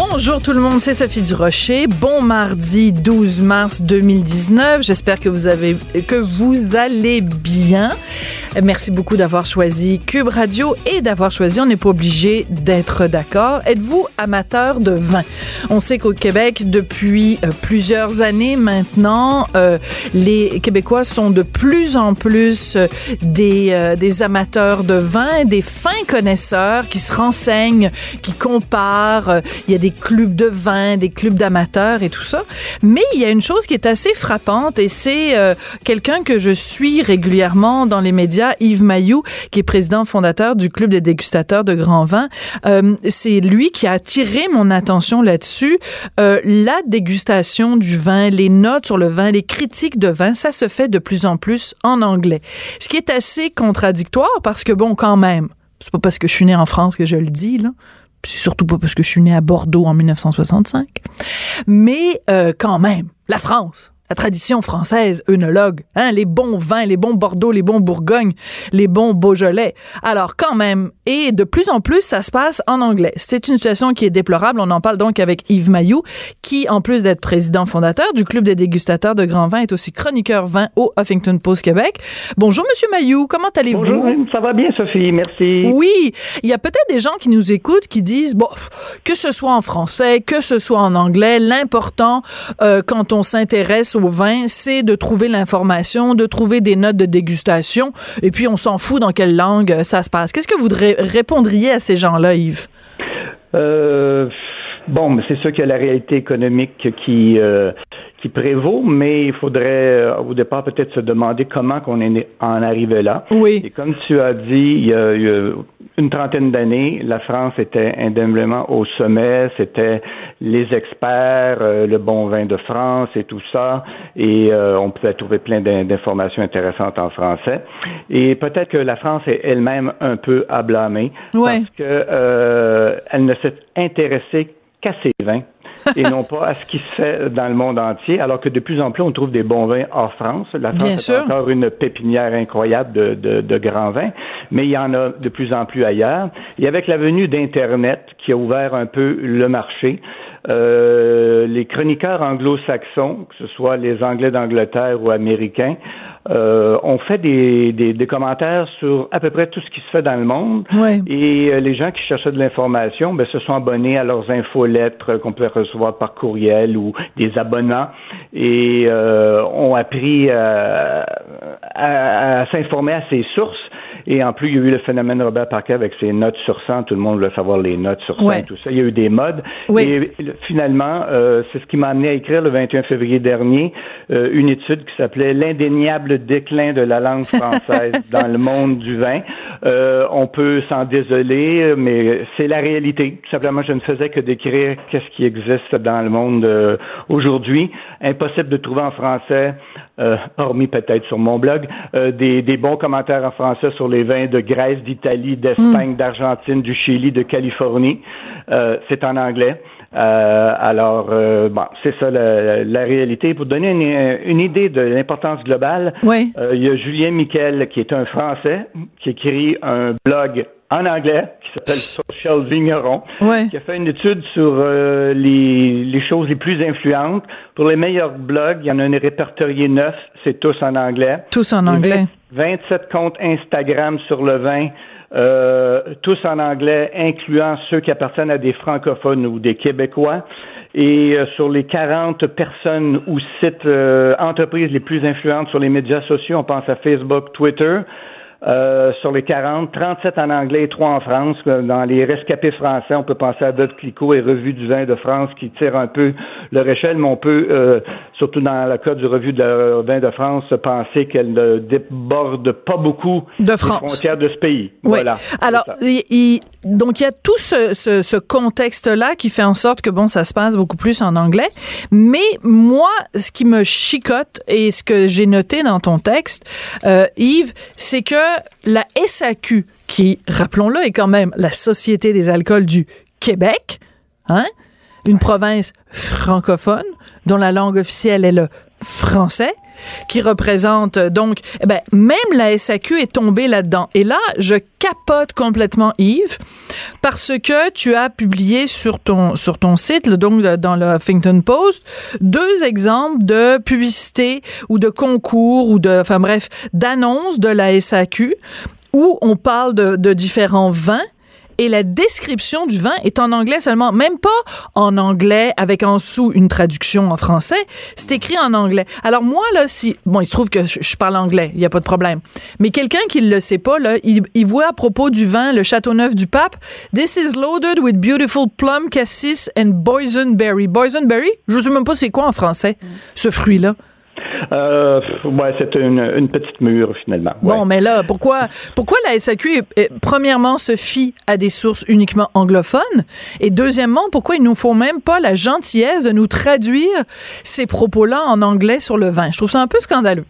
Bonjour tout le monde, c'est Sophie Durocher. Bon mardi 12 mars 2019. J'espère que vous avez que vous allez bien. Merci beaucoup d'avoir choisi Cube Radio et d'avoir choisi. On n'est pas obligé d'être d'accord. Êtes-vous amateur de vin? On sait qu'au Québec, depuis euh, plusieurs années maintenant, euh, les Québécois sont de plus en plus euh, des des amateurs de vin, des fins connaisseurs qui se renseignent, qui comparent. Il y a des clubs de vin, des clubs d'amateurs et tout ça. Mais il y a une chose qui est assez frappante et c'est quelqu'un que je suis régulièrement dans les médias Yves Mayou, qui est président fondateur du Club des dégustateurs de grands vins. Euh, c'est lui qui a attiré mon attention là-dessus. Euh, la dégustation du vin, les notes sur le vin, les critiques de vin, ça se fait de plus en plus en anglais. Ce qui est assez contradictoire parce que, bon, quand même, c'est pas parce que je suis né en France que je le dis, là c'est surtout pas parce que je suis né à Bordeaux en 1965. Mais euh, quand même, la France, la tradition française œnologue, hein, les bons vins, les bons Bordeaux, les bons Bourgogne, les bons Beaujolais. Alors quand même, et de plus en plus, ça se passe en anglais. C'est une situation qui est déplorable. On en parle donc avec Yves Mayou, qui, en plus d'être président fondateur du Club des dégustateurs de grands vins, est aussi chroniqueur vin au Huffington Post Québec. Bonjour, Monsieur Mayou, comment allez-vous? Bonjour, ça va bien, Sophie, merci. Oui, il y a peut-être des gens qui nous écoutent qui disent, bon, que ce soit en français, que ce soit en anglais, l'important euh, quand on s'intéresse c'est de trouver l'information, de trouver des notes de dégustation, et puis on s'en fout dans quelle langue ça se passe. Qu'est-ce que vous répondriez à ces gens-là, Yves? Euh, bon, c'est sûr qu'il y a la réalité économique qui, euh, qui prévaut, mais il faudrait euh, au départ peut-être se demander comment qu'on est en arrivé là. Oui. Et comme tu as dit, il y a, une trentaine d'années, la France était indéniablement au sommet, c'était les experts, euh, le bon vin de France et tout ça, et euh, on pouvait trouver plein d'informations intéressantes en français. Et peut-être que la France est elle-même un peu à blâmer parce que elle ne s'est intéressée qu'à ses vins et non pas à ce qui se fait dans le monde entier, alors que de plus en plus, on trouve des bons vins hors France. La France est encore une pépinière incroyable de, de, de, grands vins, mais il y en a de plus en plus ailleurs. Et avec la venue d'Internet, qui a ouvert un peu le marché, euh, les chroniqueurs anglo-saxons, que ce soit les Anglais d'Angleterre ou américains, euh, ont fait des, des, des, commentaires sur à peu près tout ce qui se fait dans le monde. Et euh, les gens qui cherchaient de l'information ben, se sont abonnés à leurs infolettres qu'on peut recevoir par courriel ou des abonnements et euh, ont appris à, à s'informer à ces sources. Et en plus, il y a eu le phénomène Robert Parker avec ses notes sur 100. Tout le monde voulait savoir les notes sur 100 tout ça. Il y a eu des modes. Et finalement, euh, c'est ce qui m'a amené à écrire le 21 février dernier euh, une étude qui s'appelait L'indéniable déclin de la langue française dans le monde du vin. Euh, on peut s'en désoler, mais c'est la réalité. Tout simplement, je ne faisais que décrire qu'est-ce qui existe dans le monde aujourd'hui. Impossible de trouver en français hormis peut-être sur mon blog, des, des, bons commentaires en français sur les vins de Grèce, d'Italie, d'Espagne, mm. d'Argentine, du Chili, de Californie. Euh, c'est en anglais. alors, bon, c'est ça la, la, réalité. Pour donner une, une idée de l'importance globale, oui. il y a Julien Miquel, qui est un Français, qui écrit un blog en anglais qui s'appelle Social Vigneron, qui a fait une étude sur euh, les, les, choses les plus influentes. Pour les meilleurs blogs, il y en a un répertorié neuf, c'est tous en anglais. Tous en anglais. 27 comptes Instagram sur le vin, euh, tous en anglais, incluant ceux qui appartiennent à des francophones ou des Québécois. Et euh, sur les 40 personnes ou sites entreprises les plus influentes sur les médias sociaux, on pense à Facebook, Twitter. Euh, sur les 40, 37 en anglais et 3 en France. Dans les rescapés français, on peut penser à Dodd Clicquot et Revue du vin de France qui tire un peu leur échelle, mais on peut, euh, surtout dans le cas du Revue de la vin de France, penser qu'elle ne déborde pas beaucoup de France. les frontières de ce pays. Voilà. Alors, il, donc il y a tout ce, ce, ce contexte-là qui fait en sorte que bon, ça se passe beaucoup plus en anglais. Mais moi, ce qui me chicote et ce que j'ai noté dans ton texte, euh, Yves, c'est que la SAQ, qui, rappelons-le, est quand même la Société des alcools du Québec, hein, une province francophone dont la langue officielle est le français, qui représente donc, eh ben, même la SAQ est tombée là-dedans. Et là, je capote complètement Yves parce que tu as publié sur ton sur ton site, donc dans le Huffington Post, deux exemples de publicité ou de concours ou de, enfin bref, d'annonces de la SAQ où on parle de différents vins et la description du vin est en anglais seulement, même pas en anglais avec en dessous une traduction en français, c'est écrit en anglais. Alors moi là si bon, il se trouve que je, parle anglais, il y a pas de problème. Mais quelqu'un qui le sait pas là, il, voit à propos du vin le Châteauneuf du Pape, this is loaded with beautiful plum, cassis and boysenberry. Boysenberry, je sais même pas c'est quoi en français ce fruit là. Euh, ouais, c'est une, petite mûre, finalement. Bon, mais là, pourquoi, pourquoi la SAQ, premièrement, se fie à des sources uniquement anglophones? Et deuxièmement, pourquoi ils nous font même pas la gentillesse de nous traduire ces propos-là en anglais sur le vin? Je trouve ça un peu scandaleux.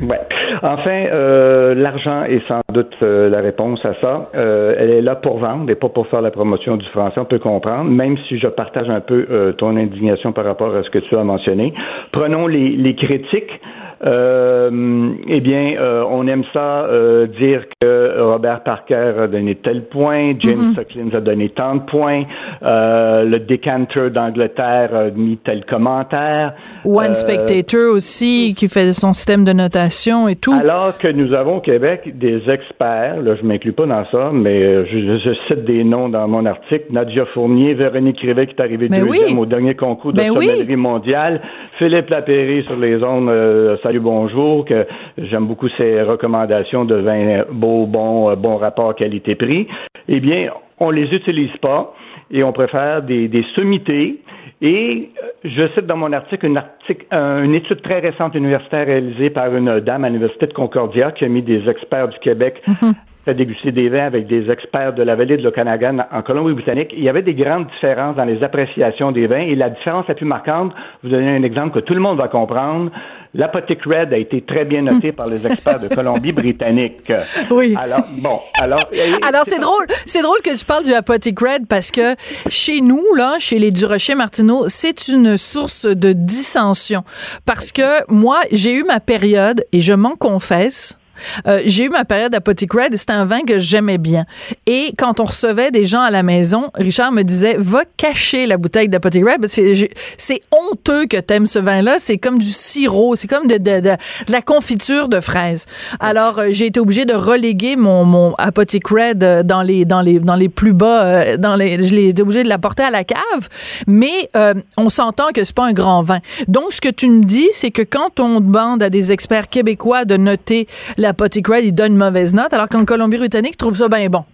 Ouais. Enfin, euh, l'argent est sans doute euh, la réponse à ça. Euh, elle est là pour vendre et pas pour faire la promotion du français. On peut comprendre, même si je partage un peu euh, ton indignation par rapport à ce que tu as mentionné. Prenons les, les critiques. Euh, eh bien, euh, on aime ça dire que Robert Parker a donné tel point, James mm a donné tant de points, euh, le Decanter d'Angleterre a mis tel commentaire. One Spectator aussi, qui fait son système de notation et tout. Alors que nous avons au Québec des experts, là je m'inclus pas dans ça, mais je, cite des noms dans mon article, Nadia Fournier, Véronique Rivet qui est arrivée deuxième au dernier concours de ben sommellerie mondiale, Philippe Lapéry sur les ondes, euh, salut bonjour, que j'aime beaucoup ses recommandations de vin beau, bon, euh, bon rapport qualité-prix. Eh bien, on les utilise pas et on préfère des, des sommités. Et euh, je cite dans mon article une, article, une étude très récente universitaire réalisée par une dame à l'Université de Concordia qui a mis des experts du Québec mm-hmm fait déguster des vins avec des experts de la vallée de l'Okanagan en Colombie-Britannique, il y avait des grandes différences dans les appréciations des vins et la différence la plus marquante, vous donnez un exemple que tout le monde va comprendre, l'Apothic Red a été très bien noté par les experts de Colombie-Britannique. Oui. Alors, bon, alors... Alors, c'est drôle, c'est drôle que tu parles du Apothic Red parce que chez nous, là, chez les Durocher Martineau, c'est une source de dissension. Parce que moi, j'ai eu ma période, et je m'en confesse, euh, j'ai eu ma période Apothic Red et c'était un vin que j'aimais bien. Et quand on recevait des gens à la maison, Richard me disait va cacher la bouteille d'Apothic Red. C'est honteux que t'aimes ce vin-là. C'est comme du sirop, c'est comme de, de, de, la confiture de fraises. Alors euh, j'ai été obligée de reléguer mon, mon Apothic Red euh, dans les dans les dans les plus bas. dans les, je l'ai été obligée de la porter à la cave. Mais on s'entend que c'est pas un grand vin. Donc ce que tu me dis, c'est que quand on demande à des experts québécois de noter l'Apothic Red, il donne une mauvaise note, alors qu'en Colombie-Britannique, trouve ça bien bon.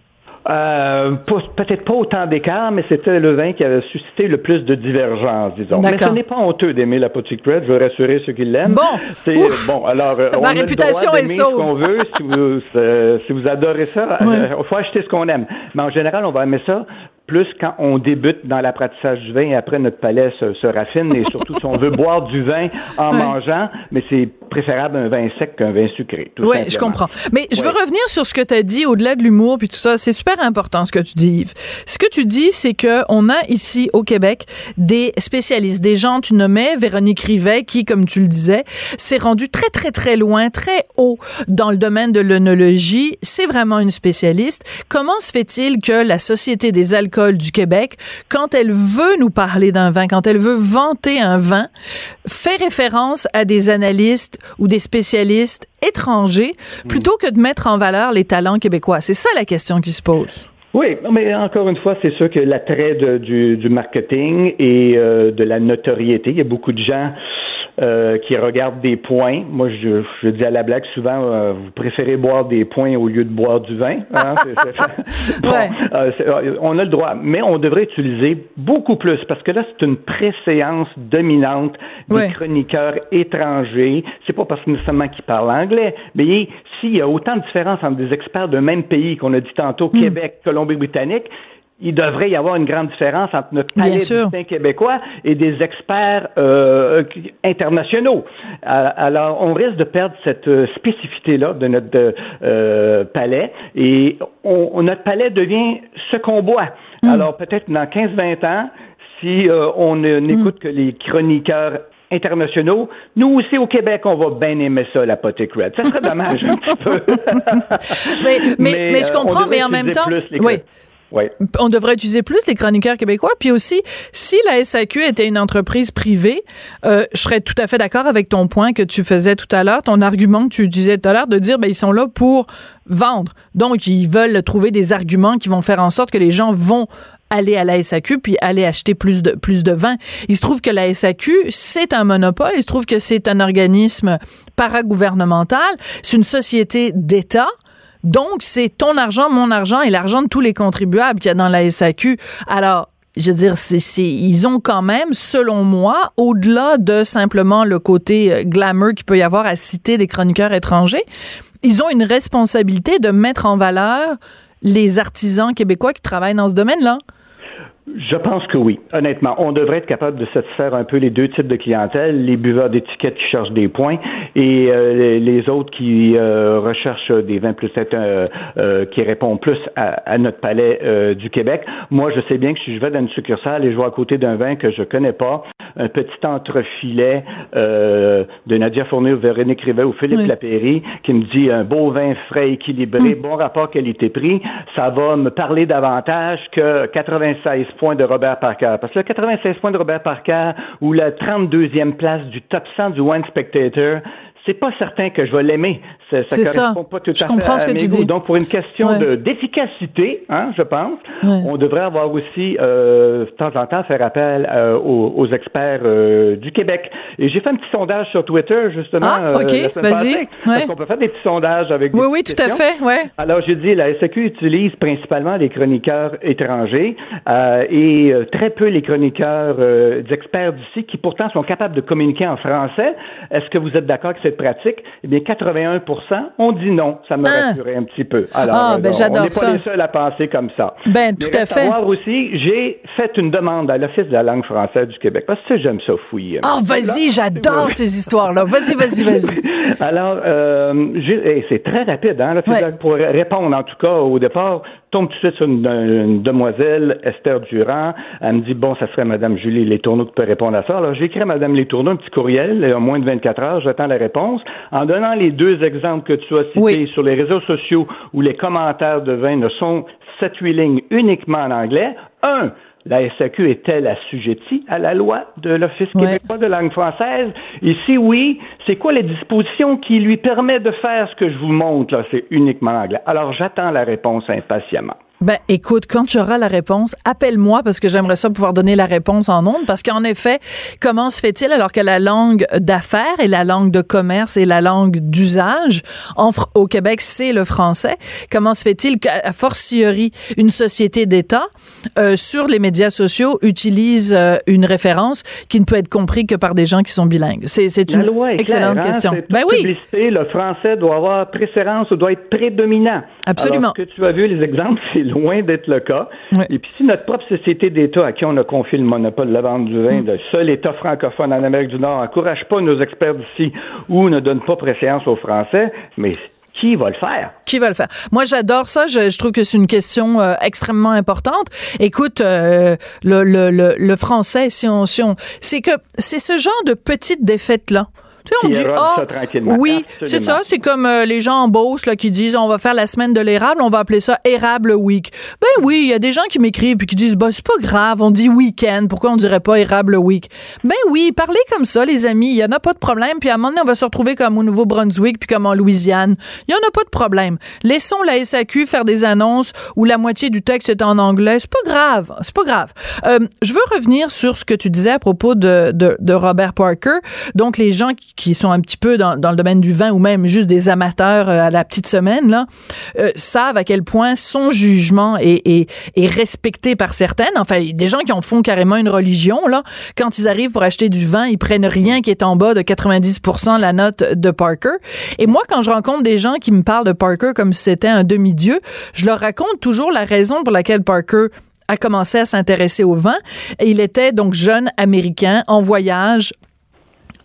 Euh, peut-être pas autant d'écart, mais c'était le vin qui avait suscité le plus de divergences, disons. Mais ce n'est pas honteux d'aimer la Red, je veux rassurer ceux qui l'aiment. Bon, bon, alors euh, on réputation a est sauve. ce qu'on veut. Si vous, euh, si vous adorez ça, il faut acheter ce qu'on aime. Mais en général, on va aimer ça plus quand on débute dans l'apprentissage du vin et après notre palais se, raffine et surtout si on veut boire du vin en mangeant, mais c'est préférable un vin sec qu'un vin sucré. Oui, je comprends. Mais je veux revenir sur ce que tu as dit au-delà de l'humour puis tout ça. C'est super important ce que tu dis, Yves. Ce que tu dis, c'est que on a ici au Québec des spécialistes, des gens, tu nommais Véronique Rivet, qui, comme tu le disais, s'est rendue très, très, très loin, très haut dans le domaine de l'œnologie. C'est vraiment une spécialiste. Comment se fait-il que la Société des alcools du Québec, quand elle veut nous parler d'un vin, quand elle veut vanter un vin, fait référence à des analystes ou des spécialistes étrangers plutôt que de mettre en valeur les talents québécois. C'est ça la question qui se pose. Oui, mais encore une fois, c'est sûr que l'attrait du, marketing et euh, de la notoriété, il y a beaucoup de gens euh, qui regardent des points. Moi, je, je, dis à la blague souvent, euh, vous préférez boire des points au lieu de boire du vin. Hein? Euh, on a le droit, mais on devrait utiliser beaucoup plus parce que là, c'est une préséance dominante des chroniqueurs étrangers. C'est pas parce que nécessairement qu'ils parlent anglais, mais s'il y a autant de différences entre des experts d'un même pays qu'on a dit tantôt, hmm. Québec, Colombie-Britannique, il devrait y avoir une grande différence entre notre palais distinct québécois et des experts euh, internationaux. Alors, on risque de perdre cette euh, spécificité-là de notre euh, palais et on, notre palais devient ce qu'on boit. Hmm. Alors, peut-être dans 15-20 ans, si on n'écoute hmm. que les chroniqueurs internationaux. Nous aussi, au Québec, on va bien aimer ça, la red. Ça serait dommage un petit peu. mais, mais, mais, je comprends, mais en même temps... Oui. On devrait utiliser plus les chroniqueurs québécois. Puis aussi, si la SAQ était une entreprise privée, euh, je serais tout à fait d'accord avec ton point que tu faisais tout à l'heure, ton argument que tu disais tout à l'heure de dire, ben ils sont là pour vendre. Donc, ils veulent trouver des arguments qui vont faire en sorte que les gens vont aller à la SAQ puis aller acheter plus de plus de vin. Il se trouve que la SAQ, c'est un monopole, il se trouve que c'est un organisme paragouvernemental, c'est une société d'État donc, c'est ton argent, mon argent et l'argent de tous les contribuables qu'il y a dans la SAQ. Alors, je veux dire, ils ont quand même, selon moi, au-delà de simplement le côté euh, glamour qu'il peut y avoir à citer des chroniqueurs étrangers, ils ont une responsabilité de mettre en valeur les artisans québécois qui travaillent dans ce domaine-là. Je pense que oui. Honnêtement, on devrait être capable de satisfaire un peu les deux types de clientèle, les buveurs d'étiquettes qui cherchent des points et euh, les, autres qui euh, recherchent des vins plus euh, qui répondent plus à, notre palais du Québec. Moi, je sais bien que si je vais dans une succursale et je vois à côté d'un vin que je connais pas, un petit entrefilet de Nadia Fournier, Véronique Rivet ou Philippe Lapéry qui me dit un beau vin frais, équilibré, mm. bon rapport qualité-prix, ça va me parler davantage que 96 points de Robert Parker. Parce que le 96 points de Robert Parker ou la 32e place du top 100 du One Spectator, c'est pas certain que je vais l'aimer. Ça, ça correspond pas tout à fait à mes goûts. Donc, pour une question de d'efficacité, hein, je pense, on devrait avoir aussi euh, de temps en temps faire appel euh, aux, experts euh, du Québec. Et j'ai fait un petit sondage sur Twitter justement. Ah, ok, vas-y. Parce qu'on peut faire des petits sondages avec. Oui, oui, tout à fait, ouais. Alors, j'ai dit la SAQ utilise principalement les chroniqueurs étrangers et très peu les chroniqueurs d'experts d'ici qui pourtant sont capables de communiquer en français. Est-ce que vous êtes d'accord que c'est pratique, eh bien, 81% on dit non. Ça me ah. rassurait un petit peu. Alors, ah, ben, ça. on n'est pas les seuls à penser comme ça. Ben, tout à fait. savoir aussi, j'ai fait une demande à l'Office de la langue française du Québec, parce que j'aime ça fouiller. Ah, oh, vas-y, j'adore ces histoires-là. Vas-y, vas-y, vas-y. Alors, euh, c'est très rapide, hein, pour répondre, en tout cas, au départ, tombe tout de suite sur une, demoiselle, Esther Durand. Elle me dit, bon, ça serait Madame Julie Les Tourneaux qui peut répondre à ça. Alors, j'écris à Madame Les Tourneaux un petit courriel, en moins de 24 heures, j'attends la réponse. En donnant les deux exemples que tu as cités sur les réseaux sociaux où les commentaires de vin ne sont 7-8 lignes uniquement en anglais. Un, la SAQ est-elle assujettie à la loi de l'Office québécois de langue française? Et si oui, c'est quoi les dispositions qui lui permettent de faire ce que je vous montre là? C'est uniquement anglais. Alors j'attends la réponse impatiemment. Ben, écoute, quand tu auras la réponse, appelle-moi parce que j'aimerais ça pouvoir donner la réponse en ondes parce qu'en effet, comment se fait-il alors que la langue d'affaires et la langue de commerce et la langue d'usage au Québec, c'est le français. Comment se fait-il qu'à fortiori, une société d'État euh, sur les médias sociaux utilise euh, une référence qui ne peut être comprise que par des gens qui sont bilingues? C'est, une excellente hein, question. Ben oui. Le français doit avoir préférence ou doit être prédominant. Absolument. Alors, que tu as vu les exemples, c'est loin d'être le cas. Et puis si notre propre société d'État à qui on a confié le monopole de la vente du vin, mm. le seul État francophone en Amérique du Nord, n'encourage pas nos experts d'ici ou ne donne pas préséance aux Français, mais qui va le faire? Qui va le faire? Moi, j'adore ça. Je, trouve que c'est une question euh, extrêmement importante. Écoute, euh, le, le, le, le, français, si on, si on, c'est que c'est ce genre de petites défaites-là tu sais, on dit, oh, oui, c'est ça, c'est comme euh, les gens en Beauce là, qui disent, on va faire la semaine de l'érable, on va appeler ça Érable Week. Ben oui, il y a des gens qui m'écrivent puis qui disent, bah, c'est pas grave, on dit week-end, pourquoi on dirait pas Érable Week? Ben oui, parlez comme ça, les amis, il y en a pas de problème, puis à un moment donné, on va se retrouver comme au Nouveau-Brunswick puis comme en Louisiane. Il y en a pas de problème. Laissons la SAQ faire des annonces où la moitié du texte est en anglais, c'est pas grave, c'est pas grave. Euh, je veux revenir sur ce que tu disais à propos de, de, de Robert Parker, donc les gens qui qui sont un petit peu dans, le domaine du vin ou même juste des amateurs euh, à la petite semaine, là, euh, savent à quel point son jugement est, respecté par certaines. Enfin, des gens qui en font carrément une religion, là. Quand ils arrivent pour acheter du vin, ils prennent rien qui est en bas de 90% la note de Parker. Et moi, quand je rencontre des gens qui me parlent de Parker comme si c'était un demi-dieu, je leur raconte toujours la raison pour laquelle Parker a commencé à s'intéresser au vin. Et il était donc jeune américain en voyage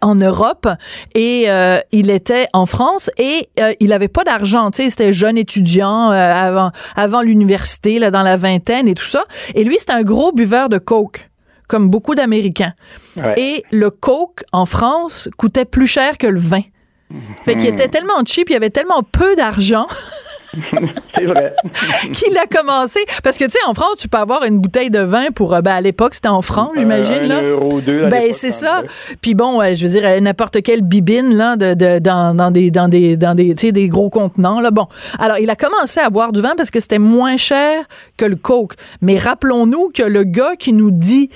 en Europe et euh, il était en France et euh, il avait pas d'argent, tu sais, c'était jeune étudiant euh, avant avant l'université là dans la vingtaine et tout ça et lui c'était un gros buveur de coke comme beaucoup d'Américains. Et le coke en France coûtait plus cher que le vin. Fait qu'il était tellement cheap, il y avait tellement peu d'argent. c'est vrai. qu'il a commencé? Parce que, tu sais, en France, tu peux avoir une bouteille de vin pour. Euh, ben, à l'époque, c'était en francs, euh, j'imagine. Un là. euro deux. Ben, c'est ça. Puis bon, je veux dire, n'importe quelle bibine, là, de, de, dans, dans des, dans des, dans des, des gros contenants, là. Bon. Alors, il a commencé à boire du vin parce que c'était moins cher que le coke. Mais rappelons-nous que le gars qui nous dit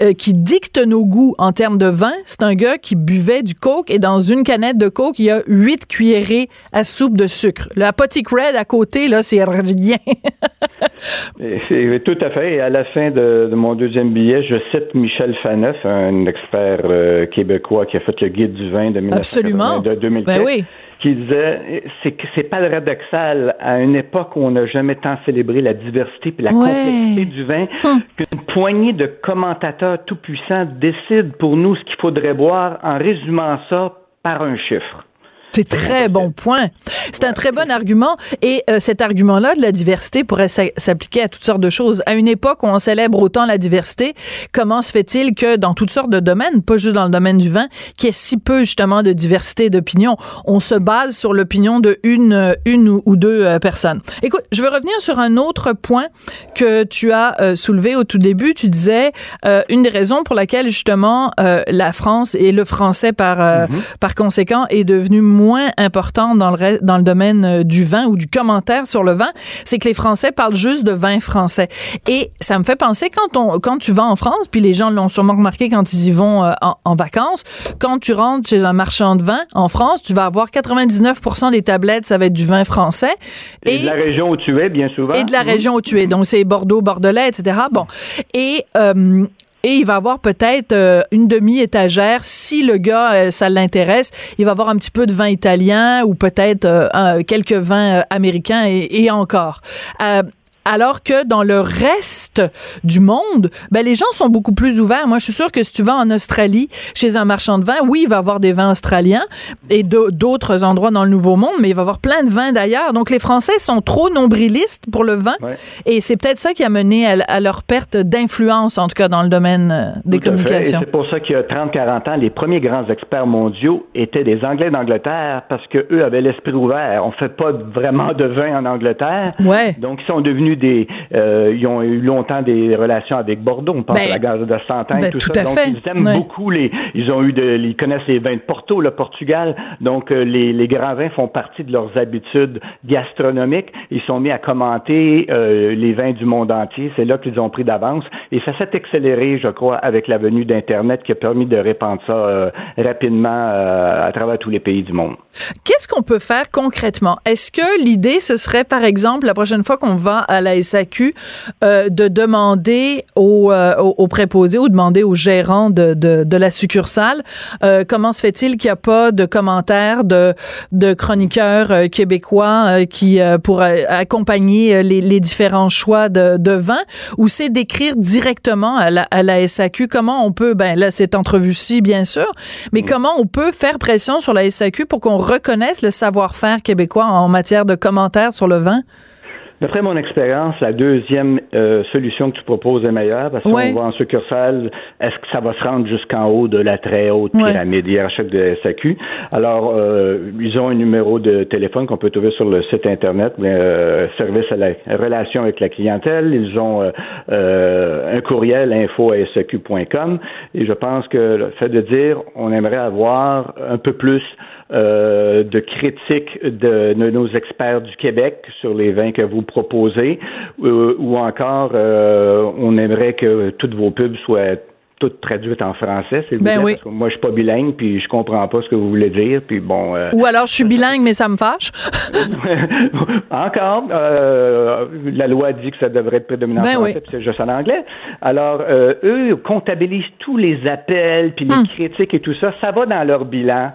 euh, qui dicte nos goûts en termes de vin, c'est un gars qui buvait du coke et dans une canette de coke, il y a huit cuillerées à soupe de sucre. Le Apotic Red à côté, là, c'est rien. c'est tout à fait. Et à la fin de, mon deuxième billet, je cite Michel Faneuf, un expert euh, québécois qui a fait le guide du vin de, Absolument. de 2004. Ben oui qui disait c'est que c'est paradoxal à une époque où on n'a jamais tant célébré la diversité et la complexité du vin hum. qu'une poignée de commentateurs tout puissants décident pour nous ce qu'il faudrait boire en résumant ça par un chiffre. C'est très bon point. C'est un très bon argument. Et euh, cet argument-là de la diversité pourrait s'appliquer à toutes sortes de choses. À une époque où on célèbre autant la diversité, comment se fait-il que dans toutes sortes de domaines, pas juste dans le domaine du vin, qu'il y ait si peu justement de diversité d'opinion, on se base sur l'opinion de une, une ou deux euh, personnes. Écoute, je veux revenir sur un autre point que tu as euh, soulevé au tout début. Tu disais une des raisons pour laquelle justement la France et le français par, mm-hmm. par conséquent est devenu moins important dans le, dans le domaine euh, du vin ou du commentaire sur le vin, c'est que les Français parlent juste de vin français. Et ça me fait penser quand on, quand tu vas en France, puis les gens l'ont sûrement remarqué quand ils y vont euh, en, vacances, quand tu rentres chez un marchand de vin en France, tu vas avoir 99% des tablettes, ça va être du vin français. Et, de la région où tu es, bien souvent. Et de la région où tu es. Donc, c'est Bordeaux, Bordelais, etc. Bon. Et euh, et il va avoir peut-être euh, une demi-étagère. Si le gars, euh, ça l'intéresse, il va avoir un petit peu de vin italien ou peut-être euh, quelques vins américains et, et encore alors que dans le reste du monde, ben, les gens sont beaucoup plus ouverts. Moi, je suis sûre que si tu vas en Australie, chez un marchand de vin, oui, il va avoir des vins australiens et d'autres endroits dans le Nouveau Monde, mais il va avoir plein de vins d'ailleurs. Donc, les Français sont trop nombrilistes pour le vin et c'est peut-être ça qui a mené à, leur perte d'influence, en tout cas dans le domaine euh, des communications. C'est pour ça qu'il y a 30-40 ans, les premiers grands experts mondiaux étaient des Anglais d'Angleterre parce qu'eux avaient l'esprit ouvert. On fait pas vraiment de vin en Angleterre. Ouais. Donc, ils sont devenus des, euh, ils ont eu longtemps des relations avec Bordeaux. On pense ben, à la gare de Santin, ben, tout, tout ça. À donc fait. ils aiment beaucoup les, ils ont eu de, ils connaissent les vins de Porto, le Portugal. Donc euh, les, les grands vins font partie de leurs habitudes gastronomiques. Ils sont mis à commenter euh, les vins du monde entier. C'est là qu'ils ont pris d'avance et ça s'est accéléré, je crois, avec la venue d'Internet qui a permis de répandre ça rapidement à travers tous les pays du monde. Qu'est-ce qu'on peut faire concrètement? Est-ce que l'idée ce serait, par exemple, la prochaine fois qu'on va à la SAQ euh, de demander aux, euh, aux, préposés ou demander aux gérants de, de, de la succursale euh, comment se fait-il qu'il n'y a pas de commentaires de, de chroniqueurs québécois qui pour accompagner les, les, différents choix de, de vin ou c'est d'écrire directement à la, à la SAQ comment on peut ben là cette entrevue-ci bien sûr mais mm. comment on peut faire pression sur la SAQ pour qu'on reconnaisse le savoir-faire québécois en matière de commentaires sur le vin? D'après mon expérience, la deuxième euh, solution que tu proposes est meilleure parce qu'on va en succursale, est-ce que ça va se rendre jusqu'en haut de la très haute pyramide hiérarchique de SAQ? Alors, euh, ils ont un numéro de téléphone qu'on peut trouver sur le site Internet, euh, service à la relation avec la clientèle. Ils ont euh, un courriel info à SAQ.com et je pense que le fait de dire on aimerait avoir un peu plus euh, de critiques de, nos experts du Québec sur les vins que vous proposez, euh, ou encore euh, on aimerait que toutes vos pubs soient toutes traduites en français, c'est ben oui. moi je suis pas bilingue puis je comprends pas ce que vous voulez dire puis bon ou alors je suis bilingue mais ça me fâche. Encore la loi dit que ça devrait être prédominant ben en français puis c'est juste en anglais. Alors eux comptabilisent tous les appels puis les hmm. critiques et tout ça. Ça va dans leur bilan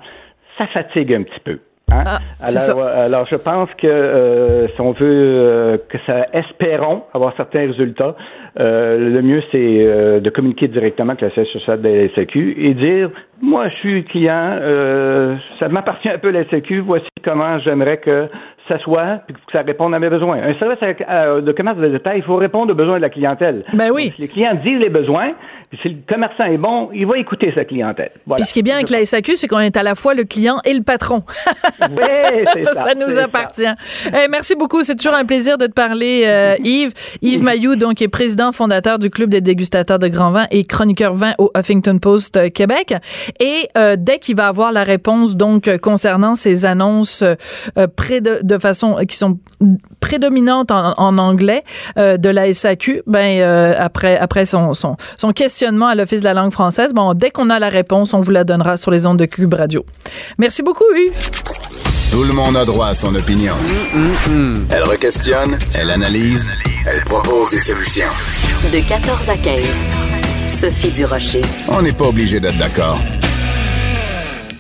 ça fatigue un petit peu. Hein? Ah, alors, alors, je pense que euh, si on veut euh, que ça, espérons avoir certains résultats, euh, le mieux c'est de communiquer directement avec la siège sociale de la SAQ et dire moi je suis client, ça m'appartient un peu la SAQ, voici comment j'aimerais que s'assoit et que ça réponde à mes besoins. Un service de commerce de détail, il faut répondre aux besoins de la clientèle. Ben oui. si les clients disent les besoins, si le commerçant est bon, il va écouter sa clientèle. Voilà. Puis ce qui est bien avec la SAQ, c'est qu'on est à la fois le client et le patron. Oui, ça, ça nous appartient. Eh, merci beaucoup. C'est toujours un plaisir de te parler, euh, Yves. Yves Mayou, donc, est président fondateur du Club des dégustateurs de grands vins et chroniqueur vin au Huffington Post euh, Québec. Et euh, dès qu'il va avoir la réponse, donc, concernant ces annonces près de, de façon qui sont prédominantes en, en anglais de la SAQ, ben, après, après son, son, son question à l'Office de la langue française. Bon, dès qu'on a la réponse, on vous la donnera sur les ondes de Cube Radio. Merci beaucoup, Yves. Tout le monde a droit à son opinion. Elle requestionne, elle analyse, elle propose des solutions. De 14 à 15. Sophie Durocher. On n'est pas obligé d'être d'accord.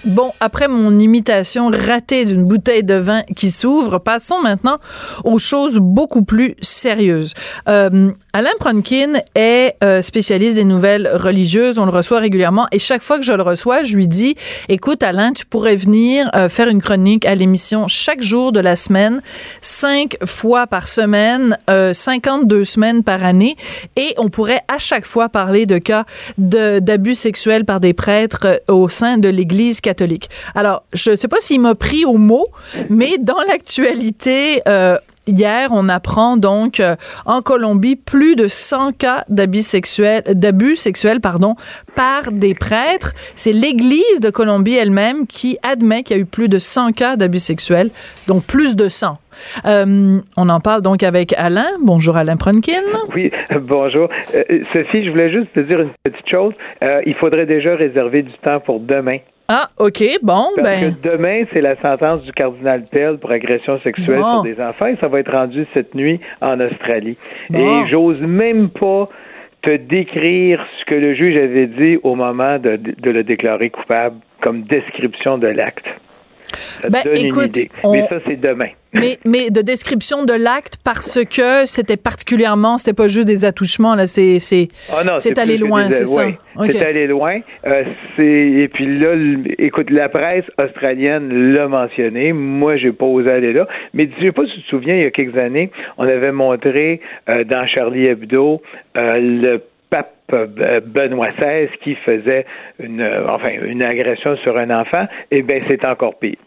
Bon, après mon imitation ratée d'une bouteille de vin qui s'ouvre, passons maintenant aux choses beaucoup plus sérieuses. Euh, Alain Pronkin est euh, spécialiste des nouvelles religieuses. On le reçoit régulièrement et chaque fois que je le reçois, je lui dis "Écoute, Alain, tu pourrais venir euh, faire une chronique à l'émission chaque jour de la semaine, cinq fois par semaine, 52 semaines par année, et on pourrait à chaque fois parler de cas d'abus sexuels par des prêtres au sein de l'Église catholique." Alors, je ne sais pas s'il m'a pris au mot, mais dans l'actualité, euh, Hier, on apprend donc euh, en Colombie plus de 100 cas d'abus sexuels, pardon, par des prêtres. C'est l'Église de Colombie elle-même qui admet qu'il y a eu plus de 100 cas d'abus sexuels, donc plus de 100. Euh, on en parle donc avec Alain. Bonjour Alain Prunkin. Oui, bonjour. Sophie, je voulais juste te dire une petite chose. il faudrait déjà réserver du temps pour demain ah, OK, bon, Parce ben. que demain, c'est la sentence du cardinal Pell pour agression sexuelle sur des enfants et ça va être rendu cette nuit en Australie. Et j'ose même pas te décrire ce que le juge avait dit au moment de, de le déclarer coupable comme description de l'acte. Ben, écoute, Mais ça, c'est demain. Mais, mais de description de l'acte parce que c'était particulièrement, c'était pas juste des attouchements, là, c'est, c'est, c'est allé loin, c'est ça. C'est allé loin. Euh, c'est, et puis là, écoute, la presse australienne l'a mentionné. Moi, j'ai pas osé aller là. Mais je sais pas si tu te souviens, il y a quelques années, on avait montré euh, dans Charlie Hebdo euh, le pape Benoît XVI qui faisait une, enfin, une agression sur un enfant, eh bien, c'est encore pire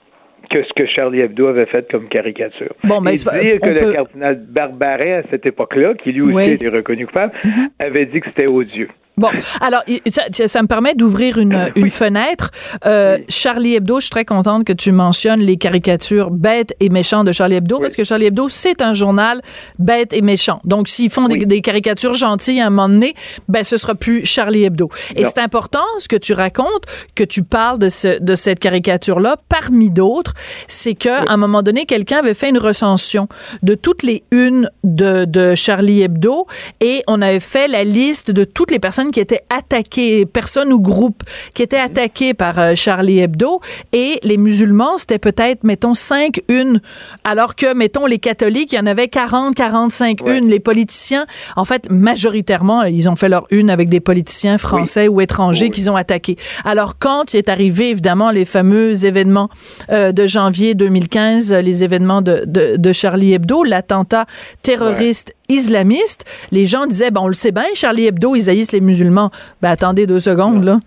que ce que Charlie Hebdo avait fait comme caricature. Bon, mais dire que le cardinal Barbaret, à cette époque-là, qui lui aussi était reconnu coupable, mm-hmm. avait dit que c'était odieux. Bon, alors ça, ça me permet d'ouvrir une, euh, une fenêtre. Euh, Charlie Hebdo, je suis très contente que tu mentionnes les caricatures bêtes et méchantes de Charlie Hebdo parce que Charlie Hebdo, c'est un journal bête et méchant. Donc, s'ils font des, caricatures gentilles à un moment donné, ben ce sera plus Charlie Hebdo. Et c'est important ce que tu racontes, que tu parles de, ce, de cette caricature-là, parmi d'autres, c'est que à un moment donné, quelqu'un avait fait une recension de toutes les unes de, de Charlie Hebdo et on avait fait la liste de toutes les personnes qui étaient attaquées, personnes ou groupes qui étaient attaqués par euh, Charlie Hebdo, et les musulmans, c'était peut-être, mettons, 5 une, alors que, mettons, les catholiques, il y en avait 40, 45 une. Les politiciens, en fait, majoritairement, ils ont fait leur une avec des politiciens français ou étrangers qu'ils ont attaqués. Alors, quand il est arrivé, évidemment, les fameux événements euh, de janvier 2015, les événements de, de, de Charlie Hebdo, l'attentat terroriste islamiste, les gens disaient, bon, on le sait bien, Charlie Hebdo, ils haïssent les musulmans. Ben, attendez deux secondes, là.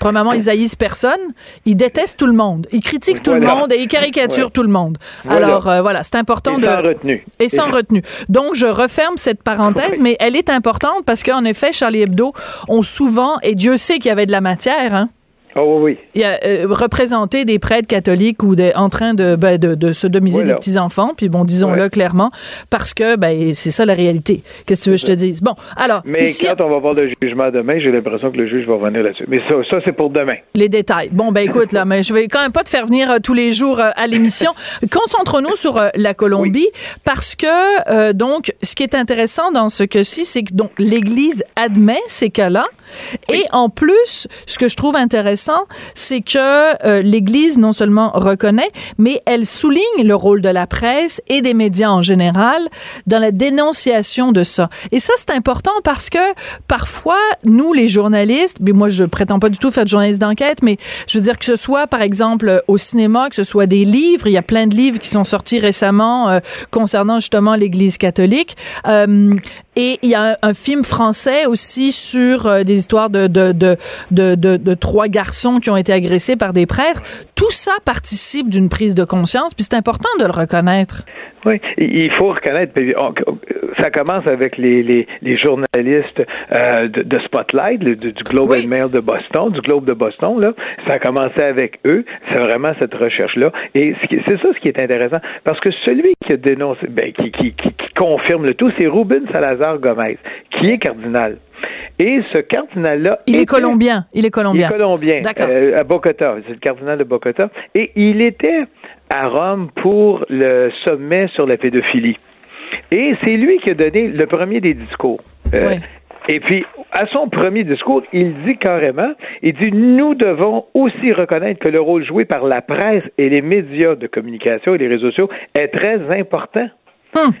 Premièrement, ils haïssent personne. Ils détestent tout le monde. Ils critiquent tout le monde et ils caricaturent tout le monde. Alors, euh, voilà, c'est important et de... Sans retenue. Et sans retenue. Donc, je referme cette parenthèse, mais elle est importante parce qu'en effet, Charlie Hebdo ont souvent, et Dieu sait qu'il y avait de la matière, hein, Oh oui, Il y a euh, représenté des prêtres catholiques ou des, en train de, ben, de, de sodomiser des petits-enfants, puis bon, disons-le clairement, parce que ben, c'est ça la réalité. Qu'est-ce que tu veux que je te dise? Bon, alors... Mais quand on va voir le jugement demain, j'ai l'impression que le juge va revenir là-dessus. Mais ça, ça c'est pour demain. Les détails. Bon, ben écoute, là, mais je vais quand même pas te faire venir euh, tous les jours euh, à l'émission. Concentrons-nous sur la Colombie, parce que, donc, ce qui est intéressant dans ce cas-ci, c'est que donc l'Église admet ces cas-là, Et en plus, ce que je trouve intéressant, c'est que euh, l'Église non seulement reconnaît, mais elle souligne le rôle de la presse et des médias en général dans la dénonciation de ça. Et ça, c'est important parce que parfois, nous, les journalistes, mais moi, je prétends pas du tout faire de journaliste d'enquête, mais je veux dire que ce soit, par exemple, au cinéma, que ce soit des livres, il y a plein de livres qui sont sortis récemment euh, concernant justement l'Église catholique. Euh, et il y a un, film français aussi sur euh, des histoires de de, de, de, de, trois garçons qui ont été agressés par des prêtres. Tout ça participe d'une prise de conscience, puis c'est important de le reconnaître. Oui, il faut reconnaître. Ça commence avec les, les, les journalistes euh, de, de, Spotlight, du Globe and Mail de Boston, du Globe de Boston. Là, ça a commencé avec eux. C'est vraiment cette recherche-là. Et c'est ça ce qui est intéressant, parce que celui qui a dénoncé, ben, qui, qui, qui, qui confirme le tout, c'est Ruben Salazar Gomez, qui est cardinal. Et ce cardinal-là. Il est colombien. Il est colombien. Il est colombien. D'accord. Euh, à Bogota. C'est le cardinal de Bogota. Et il était à Rome pour le sommet sur la pédophilie. Et c'est lui qui a donné le premier des discours. Euh, et puis, à son premier discours, il dit carrément, il dit, nous devons aussi reconnaître que le rôle joué par la presse et les médias de communication et les réseaux sociaux est très important. Hum.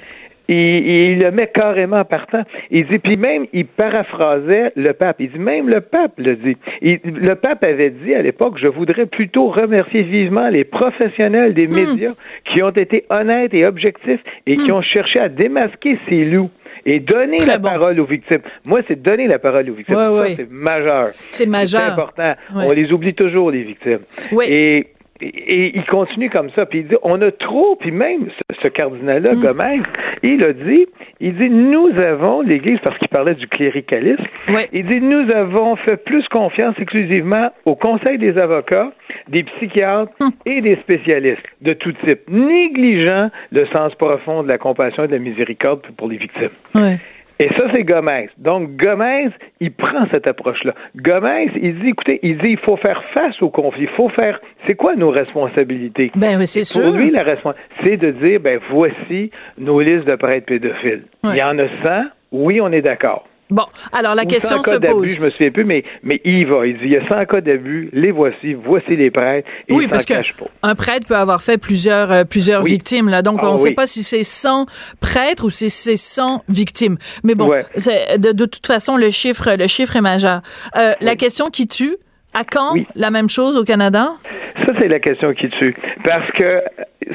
Il, le met carrément partant. Il dit, puis même, il paraphrasait le pape. Il dit, même le pape le dit. le pape avait dit à l'époque, je voudrais plutôt remercier vivement les professionnels des hmm. médias qui ont été honnêtes et objectifs et qui hmm. ont cherché à démasquer ces loups et donner la parole aux victimes. Moi, c'est donner la parole aux victimes. c'est majeur. C'est majeur. C'est important. On les oublie toujours, les victimes. Et et, il continue comme ça, puis il dit, on a trop, puis même ce, cardinal-là, mm. Gomez, il a dit, il dit, nous avons, l'Église, parce qu'il parlait du cléricalisme, il dit, nous avons fait plus confiance exclusivement au Conseil des avocats, des psychiatres mm. et des spécialistes de tout type, négligeant le sens profond de la compassion et de la miséricorde pour les victimes. Et ça, c'est Gomez. Donc, Gomez, il prend cette approche-là. Gomez, il dit, écoutez, il dit, il faut faire face au conflit. Il faut faire, c'est quoi nos responsabilités? Ben oui, c'est sûr. Pour lui, la responsabilité, c'est de dire, ben, voici nos listes de prêtres pédophiles. Il y en a 100. Oui, on est d'accord. Bon, alors la question se pose. Je me souviens plus, mais, mais il va. Il dit il y a 100 cas d'abus, les voici, voici les prêtres. Et oui, parce qu'un prêtre peut avoir fait plusieurs, euh, plusieurs victimes. Là, donc, ah on ne sait pas si c'est 100 prêtres ou si c'est 100 victimes. Mais bon, de, de, toute façon, le chiffre, le chiffre est majeur. Euh, la question qui tue, à quand la même chose au Canada? Ça, c'est la question qui tue. Parce que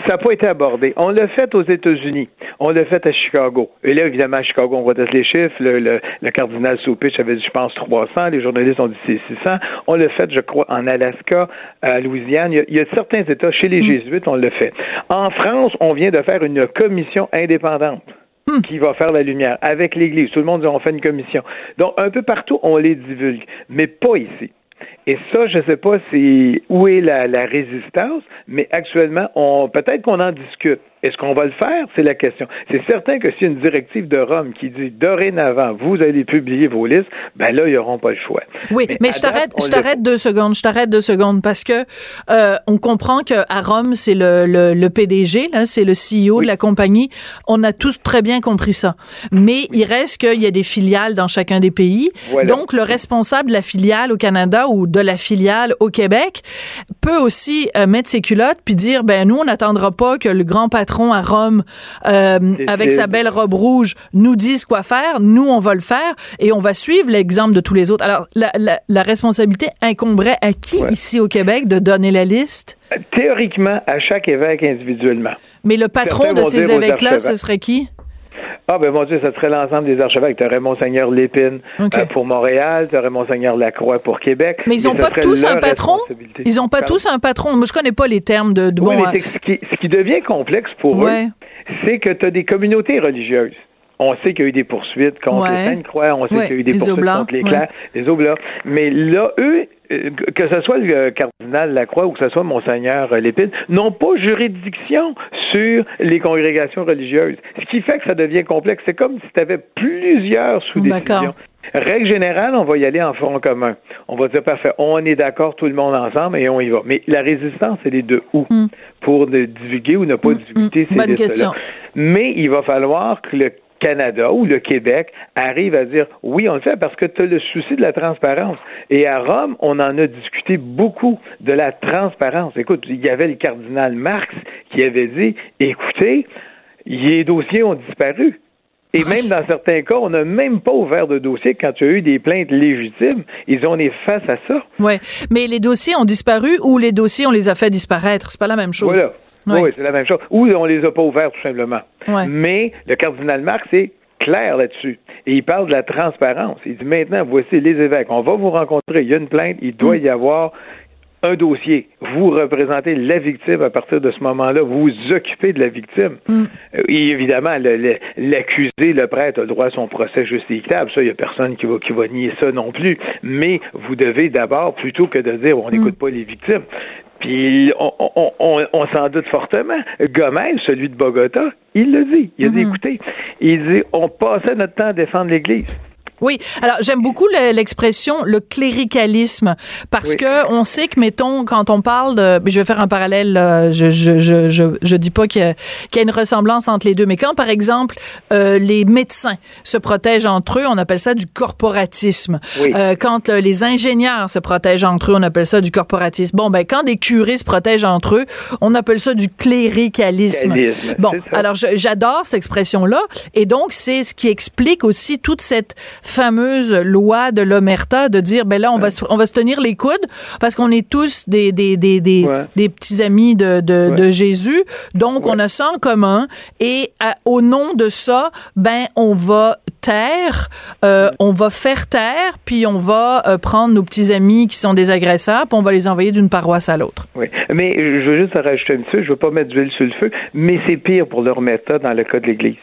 ça n'a pas été abordé. On l'a fait aux États-Unis. On l'a fait à Chicago. Et là, évidemment, à Chicago, on voit les chiffres. Le, le, cardinal Soupich avait dit, je pense, 300. Les journalistes ont dit c'est 600. On l'a fait, je crois, en Alaska, à Louisiane. Il y a, certains États, chez les hmm. Jésuites, on l'a fait. En France, on vient de faire une commission indépendante hmm. qui va faire la lumière avec l'Église. Tout le monde dit on fait une commission. Donc, un peu partout, on les divulgue, mais pas ici. Et ça, je ne sais pas si où est la, la résistance, mais actuellement, on peut-être qu'on en discute. Est-ce qu'on va le faire? C'est la question. C'est certain que a une directive de Rome qui dit dorénavant, vous allez publier vos listes, ben là, ils n'auront pas le choix. Oui, mais, je t'arrête, je t'arrête deux secondes, je t'arrête deux secondes parce que euh, on comprend qu'à Rome, c'est le, le, PDG, là, c'est le CEO de la compagnie. On a tous très bien compris ça. Mais il reste qu'il y a des filiales dans chacun des pays. Donc, le responsable de la filiale au Canada ou de la filiale au Québec peut aussi euh, mettre ses culottes puis dire, ben nous, on n'attendra pas que le grand patron à Rome euh, avec sa belle robe rouge nous dise quoi faire. Nous, on va le faire et on va suivre l'exemple de tous les autres. Alors, la, responsabilité incomberait à qui ici au Québec de donner la liste? Théoriquement, à chaque évêque individuellement. Mais le patron de ces évêques-là, ce serait qui? Ah, ben mon Dieu, ça serait l'ensemble des archevêques. Tu aurais Monseigneur Lépine euh, pour Montréal, tu aurais Monseigneur Lacroix pour Québec. Mais ils n'ont pas tous un patron? Ils n'ont pas tous un patron? Moi, je connais pas les termes de, bon. mais ce, qui, ce, qui, devient complexe pour eux, c'est que tu as des communautés religieuses. On sait qu'il y a eu des poursuites contre les Sainte-Croix, on sait qu'il y a eu des poursuites contre les clercs, les Oblats. Mais là, eux, euh, que ce soit le cardinal Lacroix ou que ce soit Monseigneur Lépine, n'ont pas juridiction sur les congrégations religieuses. Ce qui fait que ça devient complexe. C'est comme si tu avais plusieurs sous-décisions. Règle générale, on va y aller en front commun. On va dire, parfait, on est d'accord, tout le monde ensemble, et on y va. Mais la résistance, c'est les deux ou. Hmm. Pour divulguer ou ne pas hmm, divulguer hmm. ces listes-là. Mais il va falloir que le Canada ou le Québec arrive à dire oui, on le fait parce que tu as le souci de la transparence. Et à Rome, on en a discuté beaucoup de la transparence. Écoute, il y avait le cardinal Marx qui avait dit écoutez, les dossiers ont disparu. Et même dans certains cas, on n'a même pas ouvert de dossier quand il y a eu des plaintes légitimes. Ils ont est face à ça. Oui, mais les dossiers ont disparu ou les dossiers, on les a fait disparaître. C'est pas la même chose. Voilà. Oui, c'est la même chose. Ou on les a pas ouverts tout simplement. Mais le cardinal Marx est clair là-dessus. Et il parle de la transparence. Il dit maintenant, voici les évêques. On va vous rencontrer. Il y a une plainte. Il doit y avoir un dossier. Vous représentez la victime à partir de ce moment-là. Vous vous occupez de la victime. Mm. Euh, et évidemment, l'accusé, le, prêtre, a le droit à son procès juste et équitable. Ça, il n'y a personne qui va, qui va nier ça non plus. Mais vous devez d'abord, plutôt que de dire on mm. n'écoute pas les victimes, puis on, on, on, s'en doute fortement. Gomez, celui de Bogota, il le dit. Il a dit, mm-hmm. écoutez, il dit, on passait notre temps à défendre l'Église. Oui, alors j'aime beaucoup l'expression le cléricalisme parce que on sait que mettons quand on parle de je vais faire un parallèle je je je je, je dis pas qu'il y, y, a une ressemblance entre les deux mais quand par exemple euh, les médecins se protègent entre eux, on appelle ça du corporatisme. Euh, quand euh, les ingénieurs se protègent entre eux, on appelle ça du corporatisme. Bon ben quand des curés se protègent entre eux, on appelle ça du cléricalisme. bon, alors j'adore cette expression là et donc c'est ce qui explique aussi toute cette fameuse loi de l'omerta de dire ben là on va on va se tenir les coudes parce qu'on est tous des des des des, des petits amis de de, de Jésus. Donc on a ça en commun et au nom de ça ben on va taire euh, on va faire taire puis on va euh, prendre nos petits amis qui sont des agresseurs puis on va les envoyer d'une paroisse à l'autre. Oui, mais je veux juste rajouter un petit peu, je veux pas mettre d'huile sur le feu, mais c'est pire pour l'omerta dans le cas de l'Église.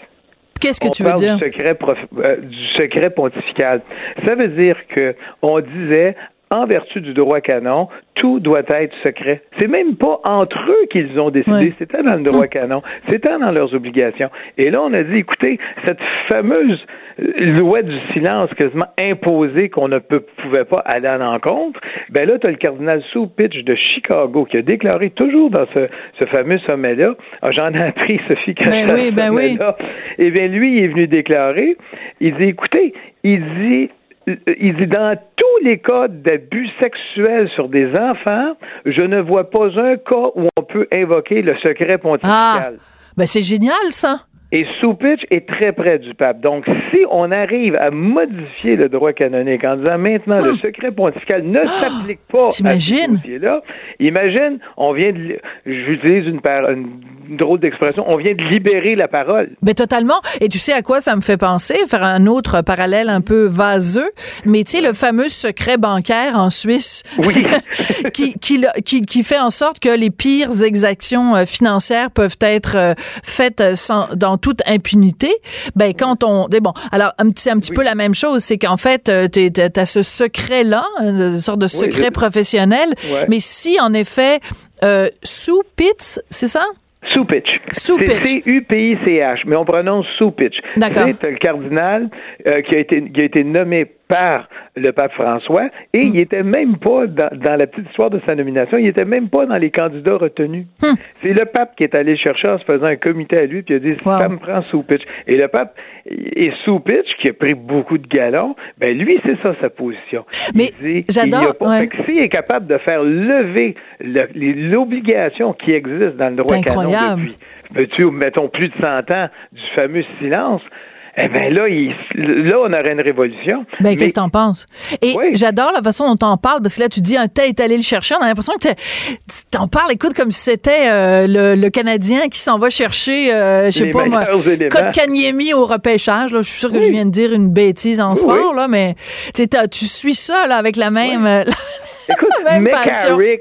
Qu'est-ce que tu veux dire? Du secret, euh, du secret pontifical. Ça veut dire que on disait en vertu du droit canon, tout doit être secret. C'est même pas entre eux qu'ils ont décidé, c'était dans le droit hum. canon, c'était dans leurs obligations. Et là, on a dit, écoutez, cette fameuse loi du silence quasiment imposée qu'on ne pouvait pas aller à l'encontre, ben là, tu as le cardinal Soupitch de Chicago qui a déclaré toujours dans ce, fameux sommet-là, ah, j'en ai appris, Sophie, quand ben oui, ben oui. et bien lui, il est venu déclarer, il dit, écoutez, il dit il dit dans tous les cas d'abus sexuels sur des enfants, je ne vois pas un cas où on peut invoquer le secret pontifical. Ah, ben c'est génial ça. Et Soupitch est très près du pape. Donc, si on arrive à modifier le droit canonique en disant maintenant le ah. secret pontifical ne ah. s'applique pas à ce dossier-là, imagine, on vient de, j'utilise une, une, drôle d'expression, on vient de libérer la parole. Mais totalement. Et tu sais à quoi ça me fait penser? Faire un autre parallèle un peu vaseux, mais tu sais, le fameux secret bancaire en Suisse. Oui. qui, qui, qui, qui, fait en sorte que les pires exactions euh, financières peuvent être euh, faites sans, dans toute impunité, ben quand on bon, alors c'est un petit peu la même chose, c'est qu'en fait euh, tu as ce secret là, une sorte de secret professionnel, mais si en effet euh, sous Pitts, c'est ça? Soupitch. Soupitch. C'est C-U-P-I-C-H, mais on prononce Soupitch. D'accord. C'est le cardinal euh, qui, a été, qui a été nommé par le pape François et hmm. il était même pas dans, la petite histoire de sa nomination, il était même pas dans les candidats retenus. Hmm. C'est le pape qui est allé le chercher en se faisant un comité à lui puis il a dit ça me prend Soupitch. Et le pape et Soupitch qui a pris beaucoup de galons, ben lui c'est ça sa position. Mais j'adore. S'il est capable de faire lever l'obligation qui existe dans le droit canon depuis, mettons plus de 100 ans du fameux silence, eh bien là, là, on aurait une révolution. Ben, qu'est-ce que t'en penses? Et j'adore la façon dont t'en parles, parce que là, tu dis un tel est allé le chercher. On a l'impression que t'en parles, écoute, comme si c'était euh, le, Canadien qui s'en va chercher, euh, je sais pas moi, Code Kanyemi au repêchage. Là. Je suis sûr que je viens de dire une bêtise en sport, là, mais tu suis ça là, avec la même... Euh, Écoute,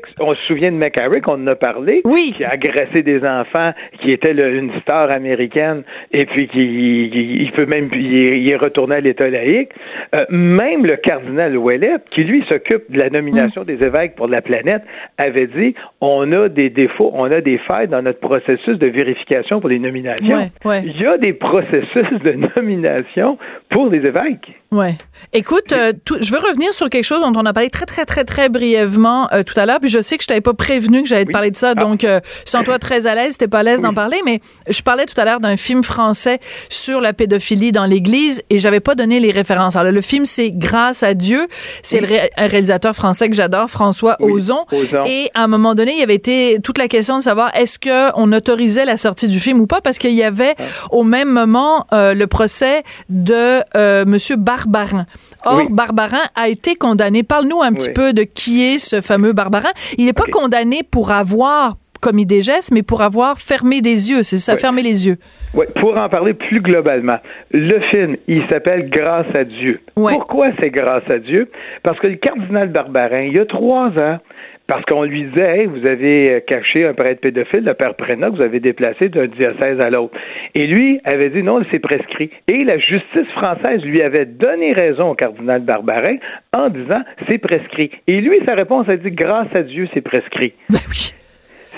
on se souvient de McCarrick, on en a parlé, oui. qui a agressé des enfants, qui était une star américaine, et puis qui il, peut même il est, retourné à l'État laïque. Euh, même le cardinal Ouellet, qui lui s'occupe de la nomination mm. des évêques pour la planète, avait dit on a des défauts, on a des failles dans notre processus de vérification pour les nominations. Il y a des processus de nomination pour les évêques. Ouais. Écoute, euh, je veux revenir sur quelque chose dont on a parlé très, très, très, très brièvement euh, tout à l'heure. Puis je sais que je t'avais pas prévenu que j'allais te parler de ça. Ah. Donc, euh, sans toi très à l'aise, t'es pas à l'aise d'en parler. Mais je parlais tout à l'heure d'un film français sur la pédophilie dans l'Église et j'avais pas donné les références. Alors, le film, c'est Grâce à Dieu. C'est le un réalisateur français que j'adore, François Ozon. Et à un moment donné, il y avait été toute la question de savoir est-ce que on autorisait la sortie du film ou pas? Parce qu'il y avait ah. au même moment le procès de Monsieur Bar Barbarin. Or, Barbarin a été condamné. Parle-nous un petit peu de qui est ce fameux Barbarin. Il n'est pas condamné pour avoir commis des gestes, mais pour avoir fermé des yeux. C'est ça, fermer les yeux. Oui, pour en parler plus globalement, le film, il s'appelle Grâce à Dieu. Pourquoi c'est Grâce à Dieu? Parce que le cardinal Barbarin, il y a trois ans, parce qu'on lui disait, vous avez euh, caché un prêtre pédophile, le père Prénat, que vous avez déplacé d'un diocèse à l'autre. Et lui avait dit non, c'est prescrit. Et la justice française lui avait donné raison au cardinal Barbarin en disant c'est prescrit. Et lui, sa réponse a dit grâce à Dieu, c'est prescrit. Ben oui.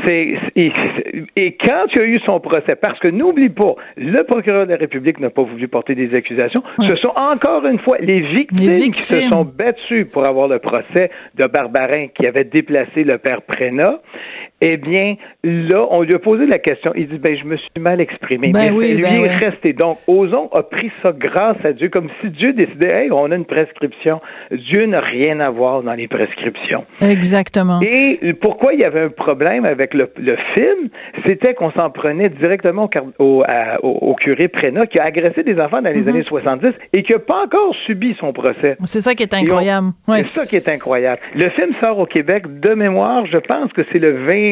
C'est, et, quand il y a eu son procès, parce que n'oublie pas, le procureur de la République n'a pas voulu porter des accusations, ce sont encore une fois les victimes, qui se sont battues pour avoir le procès de Barbarin qui avait déplacé le père Prénat eh bien, là, on lui a posé la question. Il dit, ben, je me suis mal exprimé. Ben oui, lui ben est resté. Donc, Ozon a pris ça grâce à Dieu, comme si Dieu décidait, hey, on a une prescription. Dieu n'a rien à voir dans les prescriptions. Exactement. Et pourquoi il y avait un problème avec le, film, c'était qu'on s'en prenait directement au, au, curé Prénat, qui a agressé des enfants dans les mm-hmm. années 70 et qui n'a pas encore subi son procès. C'est ça qui est incroyable. C'est ça qui est incroyable. Le film sort au Québec de mémoire, je pense que c'est le 20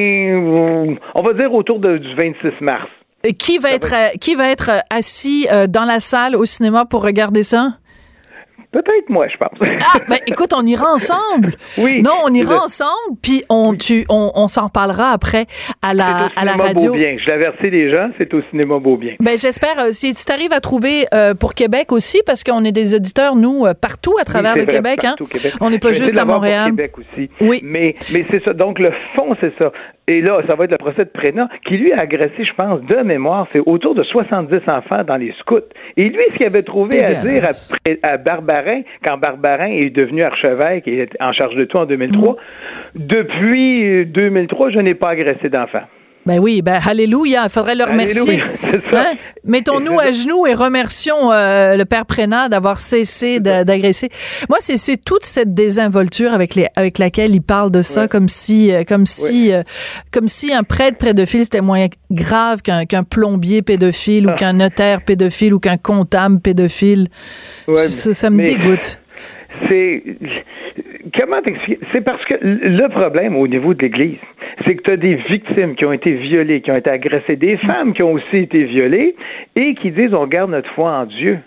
on va dire autour du 26 mars. Et qui va être euh, qui va être assis euh, dans la salle au cinéma pour regarder ça? Peut-être moi, je pense. Ah, ben écoute, on ira ensemble. Oui. Non, on ira ensemble, puis on, tu, on, on s'en parlera après à la, à la radio. Beaubien. Je l'avertis les gens, c'est au cinéma Beaubien. Ben j'espère, euh, si, tu arrives à trouver euh, pour Québec aussi, parce qu'on est des auditeurs, nous, euh, partout à travers le Québec, hein. Québec. On n'est pas juste à Montréal. Québec aussi. Oui. Mais, mais c'est ça. Donc, le fond, c'est ça. Et là, ça va être le procès de Prénat, qui lui a agressé, je pense, de mémoire, c'est autour de 70 enfants dans les scouts. Et lui, ce qu'il avait trouvé à dire à, à, Barbarin, quand Barbarin est devenu archevêque et est en charge de tout en 2003, mm. depuis 2003, je n'ai pas agressé d'enfants. Ben oui, ben alléluia, il faudrait le remercier. Hein? Mettons-nous à genoux et remercions euh, le père Prénat d'avoir cessé d'agresser. Moi, c'est toute cette désinvolture avec les avec laquelle il parle de ça, comme si euh, comme si euh, comme si un prêtre pédophile c'était moins grave qu'un qu'un plombier pédophile ou ah. qu'un notaire pédophile ou qu'un comptable pédophile. ça, me dégoûte. C'est comment t'expliquer? C'est parce que le problème au niveau de l'Église c'est que tu as des victimes qui ont été violées, qui ont été agressées, des femmes qui ont aussi été violées et qui disent on garde notre foi en Dieu.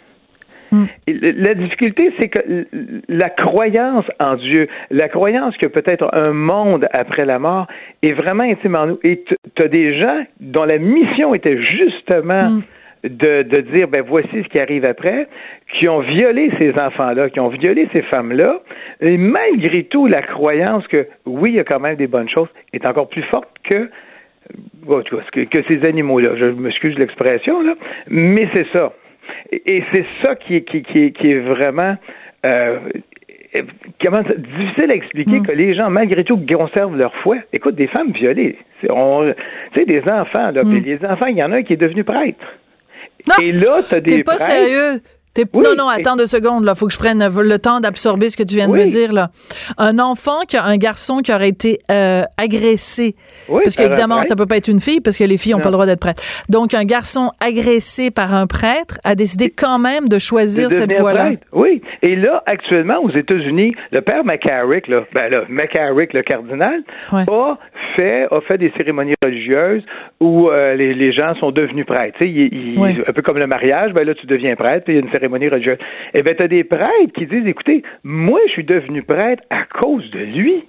Hmm. La difficulté, c'est que la croyance en Dieu, la croyance que peut-être un monde après la mort est vraiment intime en nous. Et tu as des gens dont la mission était justement hmm de, de dire, ben voici ce qui arrive après, qui ont violé ces enfants-là, qui ont violé ces femmes-là, et malgré tout, la croyance que oui, il y a quand même des bonnes choses est encore plus forte que que, que ces animaux-là. Je m'excuse l'expression, là, mais c'est ça. Et, c'est ça qui est, qui, qui, qui est vraiment euh, comment difficile à expliquer mm. que les gens, malgré tout, conservent leur foi. Écoute, des femmes violées, tu sais, des enfants, là, mm. les enfants, il y en a un qui est devenu prêtre. Et là, tu as des. T'es pas sérieux? Non, non, attends deux secondes. Il faut que je prenne le temps d'absorber ce que tu viens de me dire. là. Un enfant, qui a, un garçon qui aurait été euh, agressé, parce qu'évidemment, ça peut pas être une fille, parce que les filles n'ont pas le droit d'être prêtres. Donc, un garçon agressé par un prêtre a décidé quand même de choisir cette voie-là. Oui. Et là, actuellement, aux États-Unis, le père McCarrick, là, ben là, McCarrick, le cardinal, a fait a fait des cérémonies religieuses où euh, les, les, gens sont devenus prêtres. Il, Un peu comme le mariage, ben là, tu deviens prêtre, puis il y a une cérémonie religieuse. Eh bien, tu as des prêtres qui disent, écoutez, moi, je suis devenu prêtre à cause de lui.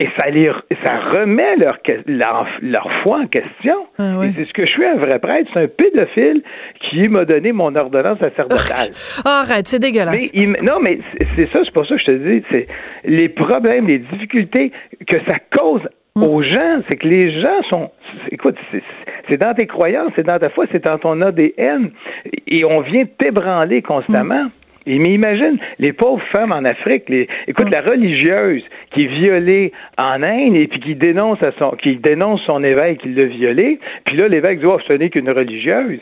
Et ça, les, ça remet leur, leur, foi en question. Ah c'est ce que je suis un vrai prêtre. C'est un pédophile qui m'a donné mon ordonnance sacerdotale. arrête, c'est dégueulasse. Mais, non, mais c'est ça, c'est pour ça que je te dis. C'est les problèmes, les difficultés que ça cause mm. aux gens, c'est que les gens sont. Écoute, c'est dans tes croyances, c'est dans ta foi, c'est dans ton ADN. Et on vient t'ébranler constamment. Et, mais imagine les pauvres femmes en Afrique. Les, écoute, la religieuse qui est violée en Inde et puis qui dénonce à son, qui dénonce son évêque qui l'a violée. Puis là, l'évêque dit, oh, ce n'est qu'une religieuse.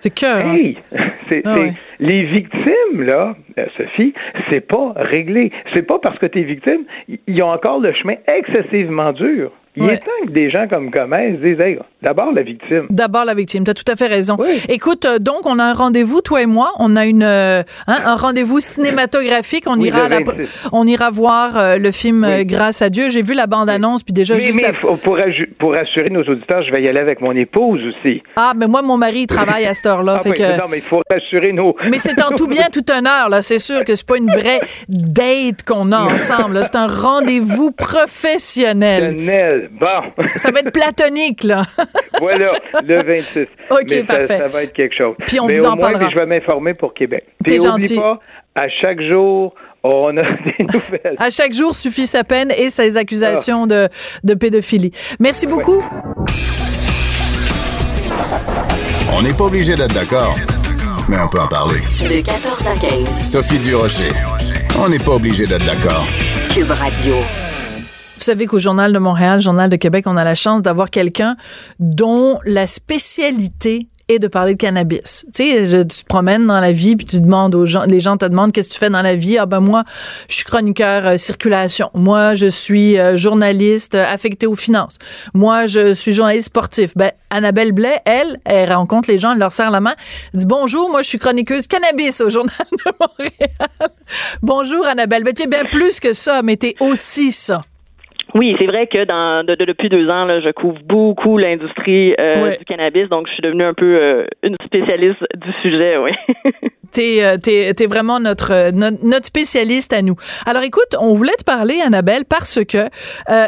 C'est que. Hein? Hey, ah les victimes là, euh, Sophie, c'est pas réglé. C'est pas parce que tu es victime, ils ont encore le chemin excessivement dur. Il est temps que des gens comme Gomez disent hey, d'abord la victime. D'abord la victime, tu as tout à fait raison. Écoute, euh, donc on a un rendez-vous toi et moi, on a une euh, hein, un rendez-vous cinématographique, on ira on ira voir euh, le film Grâce à Dieu. J'ai vu la bande-annonce puis déjà mais, juste mais pour, pour assurer nos auditeurs, je vais y aller avec mon épouse aussi. Ah, mais moi mon mari travaille à cette heure-là, ah, que... Non, mais il faut rassurer nos Mais c'est en tout bien tout honneur là, c'est sûr que c'est pas une vraie date qu'on a ensemble, c'est un rendez-vous professionnel. Bon. Ça va être platonique, là. voilà, le 26. OK, parfait. Ça, va être quelque chose. Puis on vous en parlera. je vais m'informer pour Québec. Puis oublie pas, à chaque jour, on a des nouvelles. À chaque jour suffit sa peine et ses accusations de, de, pédophilie. Merci beaucoup. On n'est pas obligé d'être d'accord, mais on peut en parler. De 14 à 15. Sophie Durocher. On n'est pas obligé d'être d'accord. Cube Radio. Vous savez qu'au Journal de Montréal, Journal de Québec, on a la chance d'avoir quelqu'un dont la spécialité est de parler de cannabis. Tu sais, tu te promènes dans la vie puis tu demandes aux gens, les gens te demandent qu'est-ce que tu fais dans la vie. Ah ben moi, je suis chroniqueur euh, circulation. Moi, je suis euh, journaliste euh, affecté aux finances. Moi, je suis journaliste sportif. Ben Annabelle Blais, elle, elle rencontre les gens, elle leur serre la main, dit bonjour, moi je suis chroniqueuse cannabis au Journal de Montréal. bonjour Annabelle. Ben tu es bien plus que ça, mais tu es aussi ça. Oui, c'est vrai que dans depuis deux ans, là, je couvre beaucoup l'industrie euh, du cannabis, donc je suis devenue un peu euh, une spécialiste du sujet, oui. t'es euh, t'es es vraiment notre, notre, spécialiste à nous. Alors écoute, on voulait te parler, Annabelle, parce que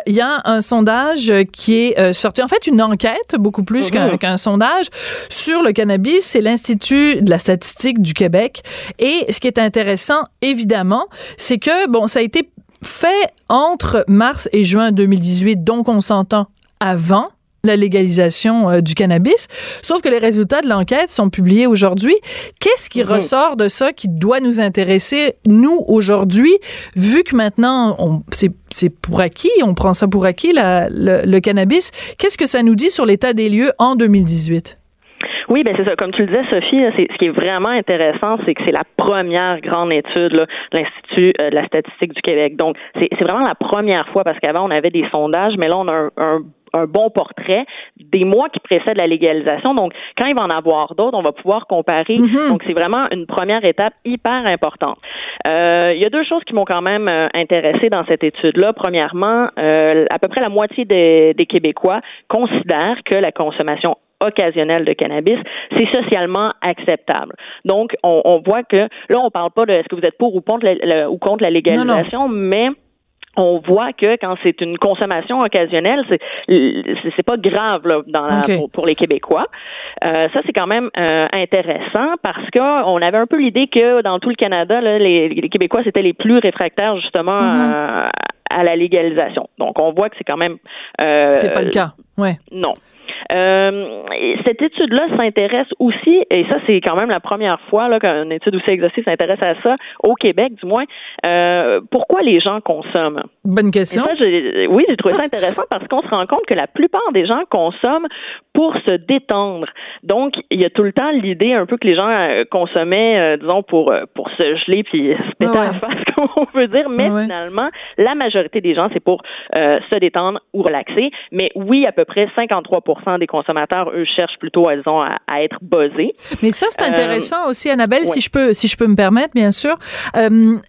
il y a un sondage qui est sorti, en fait une enquête beaucoup plus mm-hmm. qu'un sondage sur le cannabis. C'est l'Institut de la statistique du Québec. Et ce qui est intéressant, évidemment, c'est que bon, ça a été fait entre mars et juin 2018, donc on s'entend avant la légalisation euh, du cannabis. Sauf que les résultats de l'enquête sont publiés aujourd'hui. Qu'est-ce qui mhm. ressort de ça qui doit nous intéresser, nous, aujourd'hui, vu que maintenant, c'est pour acquis, on prend ça pour acquis, le cannabis? Qu'est-ce que ça nous dit sur l'état des lieux en 2018? Oui, ben c'est ça. Comme tu le disais, Sophie, ce qui est vraiment intéressant, c'est que c'est la première grande étude de l'Institut euh, de la statistique du Québec. Donc, c'est vraiment la première fois parce qu'avant, on avait des sondages, mais là, on a un, un bon portrait des mois qui précèdent la légalisation. Donc, quand il va en avoir d'autres, on va pouvoir comparer. Mm-hmm. Donc, c'est vraiment une première étape hyper importante. Euh, il y a deux choses qui m'ont quand même euh, intéressé dans cette étude-là. Premièrement, euh, à peu près la moitié des, des Québécois considèrent que la consommation occasionnel de cannabis, c'est socialement acceptable. Donc, on, voit que là, on parle pas de est-ce que vous êtes pour ou contre la, ou contre la légalisation, mais on voit que quand c'est une consommation occasionnelle, c'est c'est pas grave là, dans pour, les Québécois. Euh, ça c'est quand même euh, intéressant parce que on avait un peu l'idée que dans tout le Canada, là, les, les Québécois c'était les plus réfractaires justement mm-hmm. à, la légalisation. Donc on voit que c'est quand même. Euh, c'est pas le cas. Ouais. Non. Euh, cette étude-là s'intéresse aussi, et ça c'est quand même la première fois là qu'une étude aussi exhaustive s'intéresse à ça au Québec, du moins. Euh, pourquoi les gens consomment? Bonne question. oui, j'ai trouvé ça intéressant parce qu'on se rend compte que la plupart des gens consomment pour se détendre. Donc, il y a tout le temps l'idée un peu que les gens euh, consommaient, euh, disons, pour euh, pour se geler puis se péter la face, comme on peut dire. Mais finalement, la majorité des gens, c'est pour se détendre ou relaxer. Mais oui, à peu près 53 des consommateurs, eux, cherchent plutôt, elles ont à, être buzzés. Mais ça, c'est intéressant aussi, Annabelle, si je peux, si je peux me permettre, bien sûr.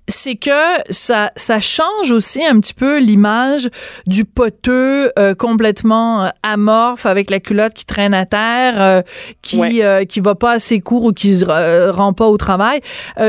c'est que ça, ça change aussi un petit peu l'image du poteux complètement amorphe avec la culotte qui traîne à terre, euh, qui euh, qui va pas assez court ou qui se euh, rend pas au travail.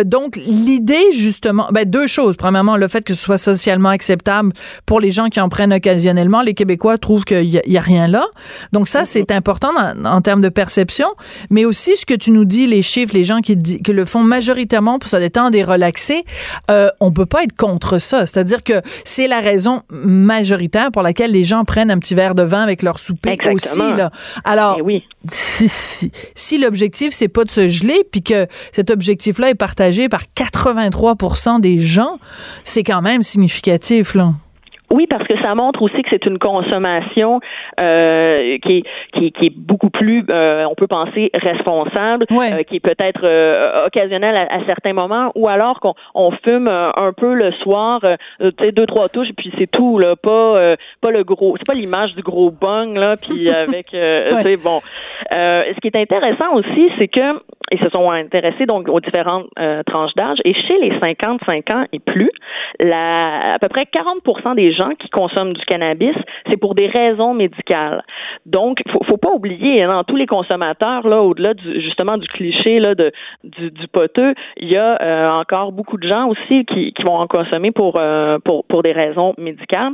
donc l'idée justement, ben deux choses. Premièrement, le fait que ce soit socialement acceptable pour les gens qui en prennent occasionnellement. Les Québécois trouvent qu'il y, a rien là. Donc ça ça, c'est important en termes de perception, mais aussi ce que tu nous dis, les chiffres, les gens qui, qui le font majoritairement pour se détendre et relaxer, euh, on peut pas être contre ça. C'est-à-dire que c'est la raison majoritaire pour laquelle les gens prennent un petit verre de vin avec leur souper aussi. Là. Alors, eh oui. si, si, si l'objectif, c'est pas de se geler, puis que cet objectif-là est partagé par 83% des gens, c'est quand même significatif, là. Oui, parce que ça montre aussi que c'est une consommation euh, qui, est, qui, qui, est beaucoup plus, euh, on peut penser, responsable, euh, qui est peut-être euh, occasionnelle à, à, certains moments, ou alors qu'on on fume euh, un peu le soir, tu sais, deux trois touches, puis c'est tout, là, pas pas le gros, c'est pas l'image du gros bong là, puis avec, ouais. bon. ce qui est intéressant aussi, c'est que ils se sont intéressés donc aux différentes tranches d'âge, et chez les 55 ans et plus, la, à peu près 40% des gens qui consomment du cannabis, c'est pour des raisons médicales. Donc, faut, faut pas oublier, hein, dans tous les consommateurs, là, au-delà du, justement du cliché là, de, du, du poteux, il y a euh, encore beaucoup de gens aussi qui, qui vont en consommer pour, euh, pour, pour des raisons médicales.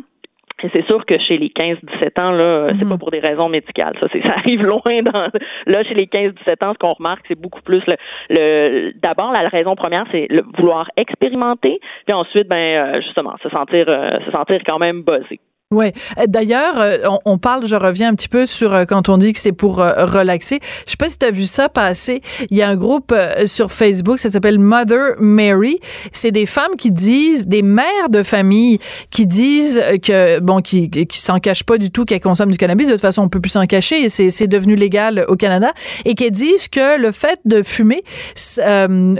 Et c'est sûr que chez les 15-17 ans, là, c'est pas mhm. pour des raisons médicales. Ça, ça arrive loin dans. Là, chez les 15-17 ans, ce qu'on remarque, c'est beaucoup plus le. le D'abord, la, raison première, c'est le vouloir expérimenter, puis ensuite, ben euh, justement, se sentir, euh, se sentir quand même buzzé. Ouais. Euh, d'ailleurs, euh, on, parle, je reviens un petit peu sur euh, quand on dit que c'est pour relaxer. Je sais pas si tu as vu ça passer. Il y a un groupe sur Facebook, ça s'appelle Mother Mary. C'est des femmes qui disent, des mères de famille qui disent que bon, qui qui s'en cachent pas du tout qu'elles consomment du cannabis. De toute façon, on peut plus s'en cacher. C'est c'est devenu légal au Canada et qui disent que le fait de fumer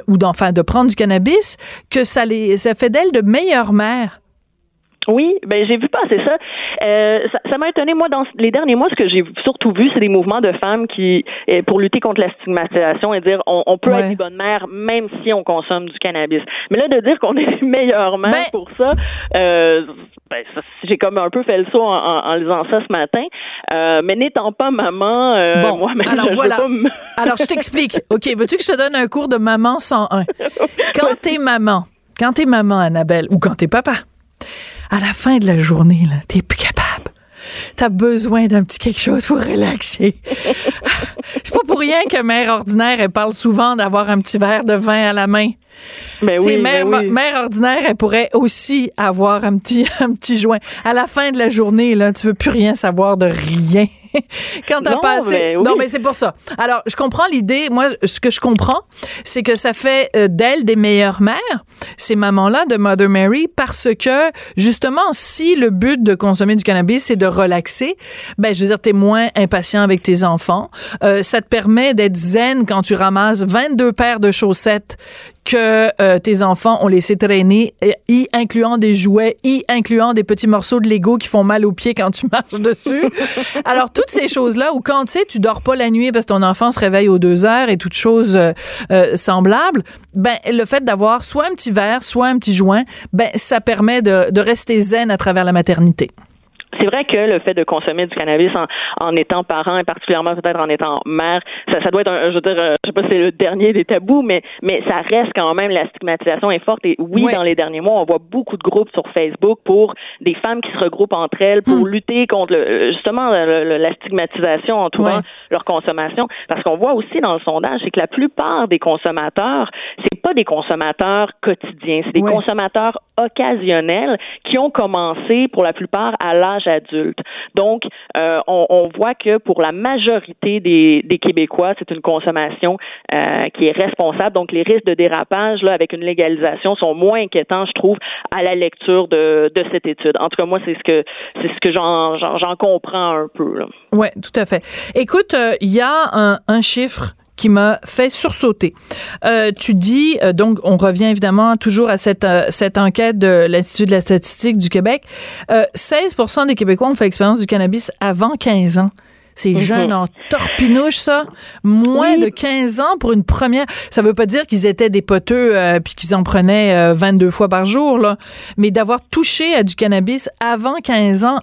ou d'enfin de prendre du cannabis, que ça les ça fait d'elles de meilleures mères oui, ben j'ai vu passer ça. Euh, ça m'a étonné moi dans les derniers mois. Ce que j'ai surtout vu, c'est des mouvements de femmes qui, euh, pour lutter contre la stigmatisation et dire on, peut être des bonnes mères même si on consomme du cannabis. Mais là, de dire qu'on est les meilleures mères ben pour ça, euh, ben, j'ai comme un peu fait le saut en, en, lisant ça ce matin. Euh, mais n'étant pas maman, euh, bon, moi, alors voilà. alors je t'explique. Ok, veux-tu que je te donne un cours de maman 101 Quand t'es maman, quand t'es maman, Annabelle, ou quand t'es papa à la fin de la journée, là, t'es plus capable. T'as besoin d'un petit quelque chose pour relaxer. C'est pas pour rien que mère ordinaire, elle parle souvent d'avoir un petit verre de vin à la main. Mais ben oui, mère, ben oui. mère ordinaire, elle pourrait aussi avoir un petit, un petit joint. À la fin de la journée, là, tu veux plus rien savoir de rien. Quand t'as passé. Mais oui. Non, mais c'est pour ça. Alors, je comprends l'idée. Moi, ce que je comprends, c'est que ça fait euh, d'elles des meilleures mères, ces mamans-là de Mother Mary, parce que, justement, si le but de consommer du cannabis, c'est de relaxer, ben, je veux dire, t'es moins impatient avec tes enfants. Euh, ça te permet d'être zen quand tu ramasses 22 paires de chaussettes que euh, tes enfants ont laissé traîner, y incluant des jouets, y incluant des petits morceaux de Lego qui font mal aux pieds quand tu marches dessus. Alors, toutes ces choses-là, ou quand, tu sais, tu dors pas la nuit parce que ton enfant se réveille aux deux heures et toutes choses euh, euh, semblables, ben, le fait d'avoir soit un petit verre, soit un petit joint, ben, ça permet de, de rester zen à travers la maternité c'est vrai que le fait de consommer du cannabis en, en étant parent et particulièrement peut-être en étant mère, ça, ça doit être un, je veux dire, euh, je sais pas si c'est le dernier des tabous, mais mais ça reste quand même la stigmatisation est forte. Et oui, dans les derniers mois, on voit beaucoup de groupes sur Facebook pour des femmes qui se regroupent entre elles pour hmm. lutter contre le, euh, justement la stigmatisation entourant leur consommation, parce qu'on voit aussi dans le sondage, c'est que la plupart des consommateurs, c'est pas des consommateurs quotidiens, c'est des consommateurs occasionnels qui ont commencé pour la plupart à l'âge adulte. Donc, euh, on, voit que pour la majorité des, Québécois, c'est une consommation euh, qui est responsable. Donc, les risques de dérapage là, avec une légalisation sont moins inquiétants, je trouve, à la lecture de, cette étude. En tout cas, moi, c'est ce que j'en, comprends un peu. Oui, tout à fait. Écoute, euh, il y a un chiffre qui m'a fait sursauter. Euh, tu dis, euh, donc, on revient évidemment toujours à cette, euh, cette enquête de l'Institut de la statistique du Québec. 16% des Québécois ont fait l'expérience du cannabis avant 15 ans. C'est mhm. jeune en torpinouche, ça. Moins de 15 ans pour une première. Ça veut pas dire qu'ils étaient des poteux puis qu'ils en prenaient 22 fois par jour, là. Mais d'avoir touché à du cannabis avant 15 ans,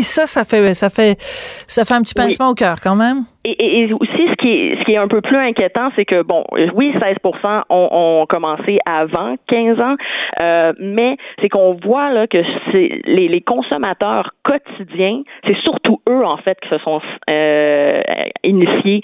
ça, ça fait, ça fait, ça fait un petit pincement au cœur quand même. Et, aussi, ce qui, est, ce qui est un peu plus inquiétant, c'est que, bon, oui, 16 ont, ont commencé avant 15 ans, euh, mais c'est qu'on voit là que c'est les, les consommateurs quotidiens, c'est surtout eux, en fait, qui se sont euh, initiés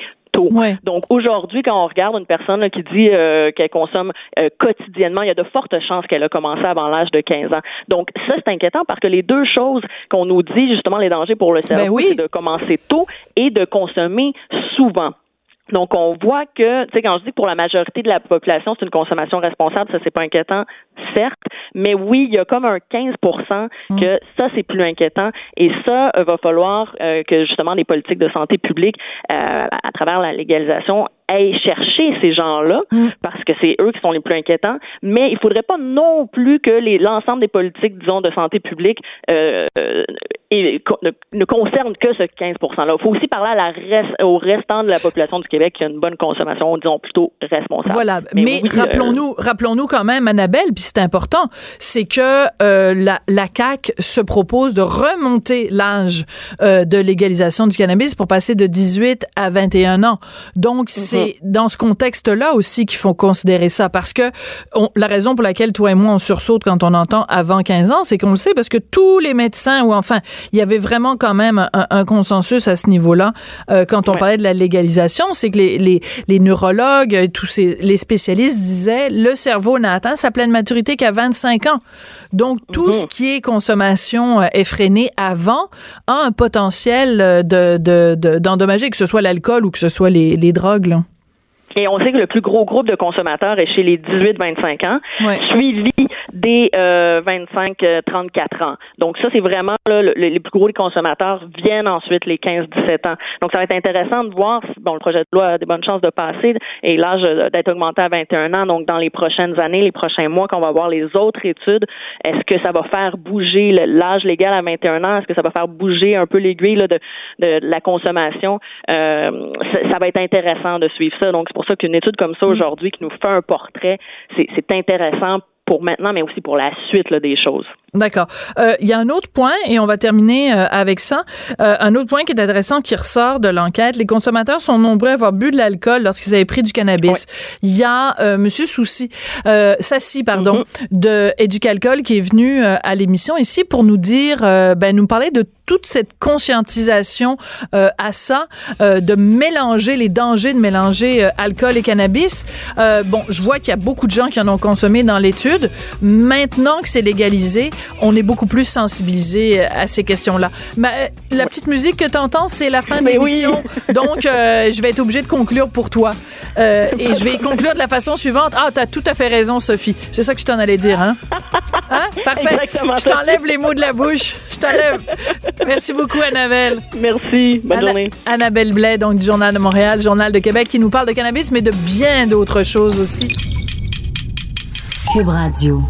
donc aujourd'hui, quand on regarde une personne qui dit euh, qu'elle consomme euh, quotidiennement, il y a de fortes chances qu'elle a commencé avant l'âge de 15 ans. Donc ça, c'est inquiétant parce que les deux choses qu'on nous dit justement les dangers pour le ben cerveau, c'est de commencer tôt et de consommer souvent. Donc, on voit que, tu sais, quand je dis que pour la majorité de la population, c'est une consommation responsable, ça, c'est pas inquiétant, certes, mais oui, il y a comme un 15 mm. que ça, c'est plus inquiétant. Et ça, il va falloir euh, que, justement, les politiques de santé publique, euh, à travers la légalisation, aillent chercher ces gens-là, mm. parce que c'est eux qui sont les plus inquiétants, mais il faudrait pas non plus que l'ensemble des politiques, disons, de santé publique euh, et, ne, ne concernent que ce 15 %-là. Il faut aussi parler à la reste, au restant de la population du Québec qui a une bonne consommation, disons, plutôt responsable. Voilà, mais, rappelons-nous euh, rappelons-nous quand même, Annabelle, puis c'est important, c'est que euh, la, la CAQ se propose de remonter l'âge euh, de légalisation du cannabis pour passer de 18 à 21 ans. Donc, c'est c'est dans ce contexte-là aussi qu'il faut considérer ça parce que la raison pour laquelle toi et moi on sursaute quand on entend avant 15 ans, c'est qu'on le sait parce que tous les médecins ou enfin, il y avait vraiment quand même un, consensus à ce niveau-là euh, quand on parlait de la légalisation, c'est que les, les, les neurologues, tous ces, les spécialistes disaient le cerveau n'a atteint sa pleine maturité qu'à 25 ans. Donc tout mhm. ce qui est consommation euh, effrénée avant a un potentiel euh, de d'endommager, de, que ce soit l'alcool ou que ce soit les, les drogues. Là. Et on sait que le plus gros groupe de consommateurs est chez les 18-25 ans, suivi des euh, 25-34 ans. Donc ça, c'est vraiment là, les plus gros des consommateurs viennent ensuite les 15-17 ans. Donc ça va être intéressant de voir si bon, le projet de loi a des bonnes chances de passer et l'âge d'être augmenté à 21 ans. Donc dans les prochaines années, les prochains mois, quand on va voir les autres études, est-ce que ça va faire bouger l'âge légal à 21 ans? Est-ce que ça va faire bouger un peu l'aiguille de, de, de, la consommation? Euh, ça, ça, va être intéressant de suivre ça. Donc pour ça qu'une étude comme ça mm. aujourd'hui qui nous fait un portrait, c'est intéressant pour maintenant, mais aussi pour la suite là, des choses. D'accord. Euh, il y a un autre point, et on va terminer euh, avec ça. Euh, un autre point qui est intéressant qui ressort de l'enquête. Les consommateurs sont nombreux à avoir bu de l'alcool lorsqu'ils avaient pris du cannabis. Il y a Monsieur Souci, Sassi, pardon, mm-hmm. de Éducalcool qui est venu à l'émission ici pour nous dire, ben, nous parler de toute cette conscientisation à ça, de mélanger les dangers de mélanger alcool et cannabis. bon, je vois qu'il y a beaucoup de gens qui en ont consommé dans l'étude. Maintenant que c'est légalisé, on est beaucoup plus sensibilisé à ces questions-là. Mais la petite musique que tu entends, c'est la fin de l'émission. Donc, euh, je vais être obligée de conclure pour toi. Euh, et je vais conclure de la façon suivante. Ah, tu as tout à fait raison, Sophie. C'est ça que je t'en allais dire, hein? hein? Parfait. je t'enlève les mots de la bouche. Je t'enlève. Merci beaucoup, Annabelle. Merci. Bonne journée. Annabelle Blais, donc du Journal de Montréal, Journal de Québec, qui nous parle de cannabis, mais de bien d'autres choses aussi. Cube Radio.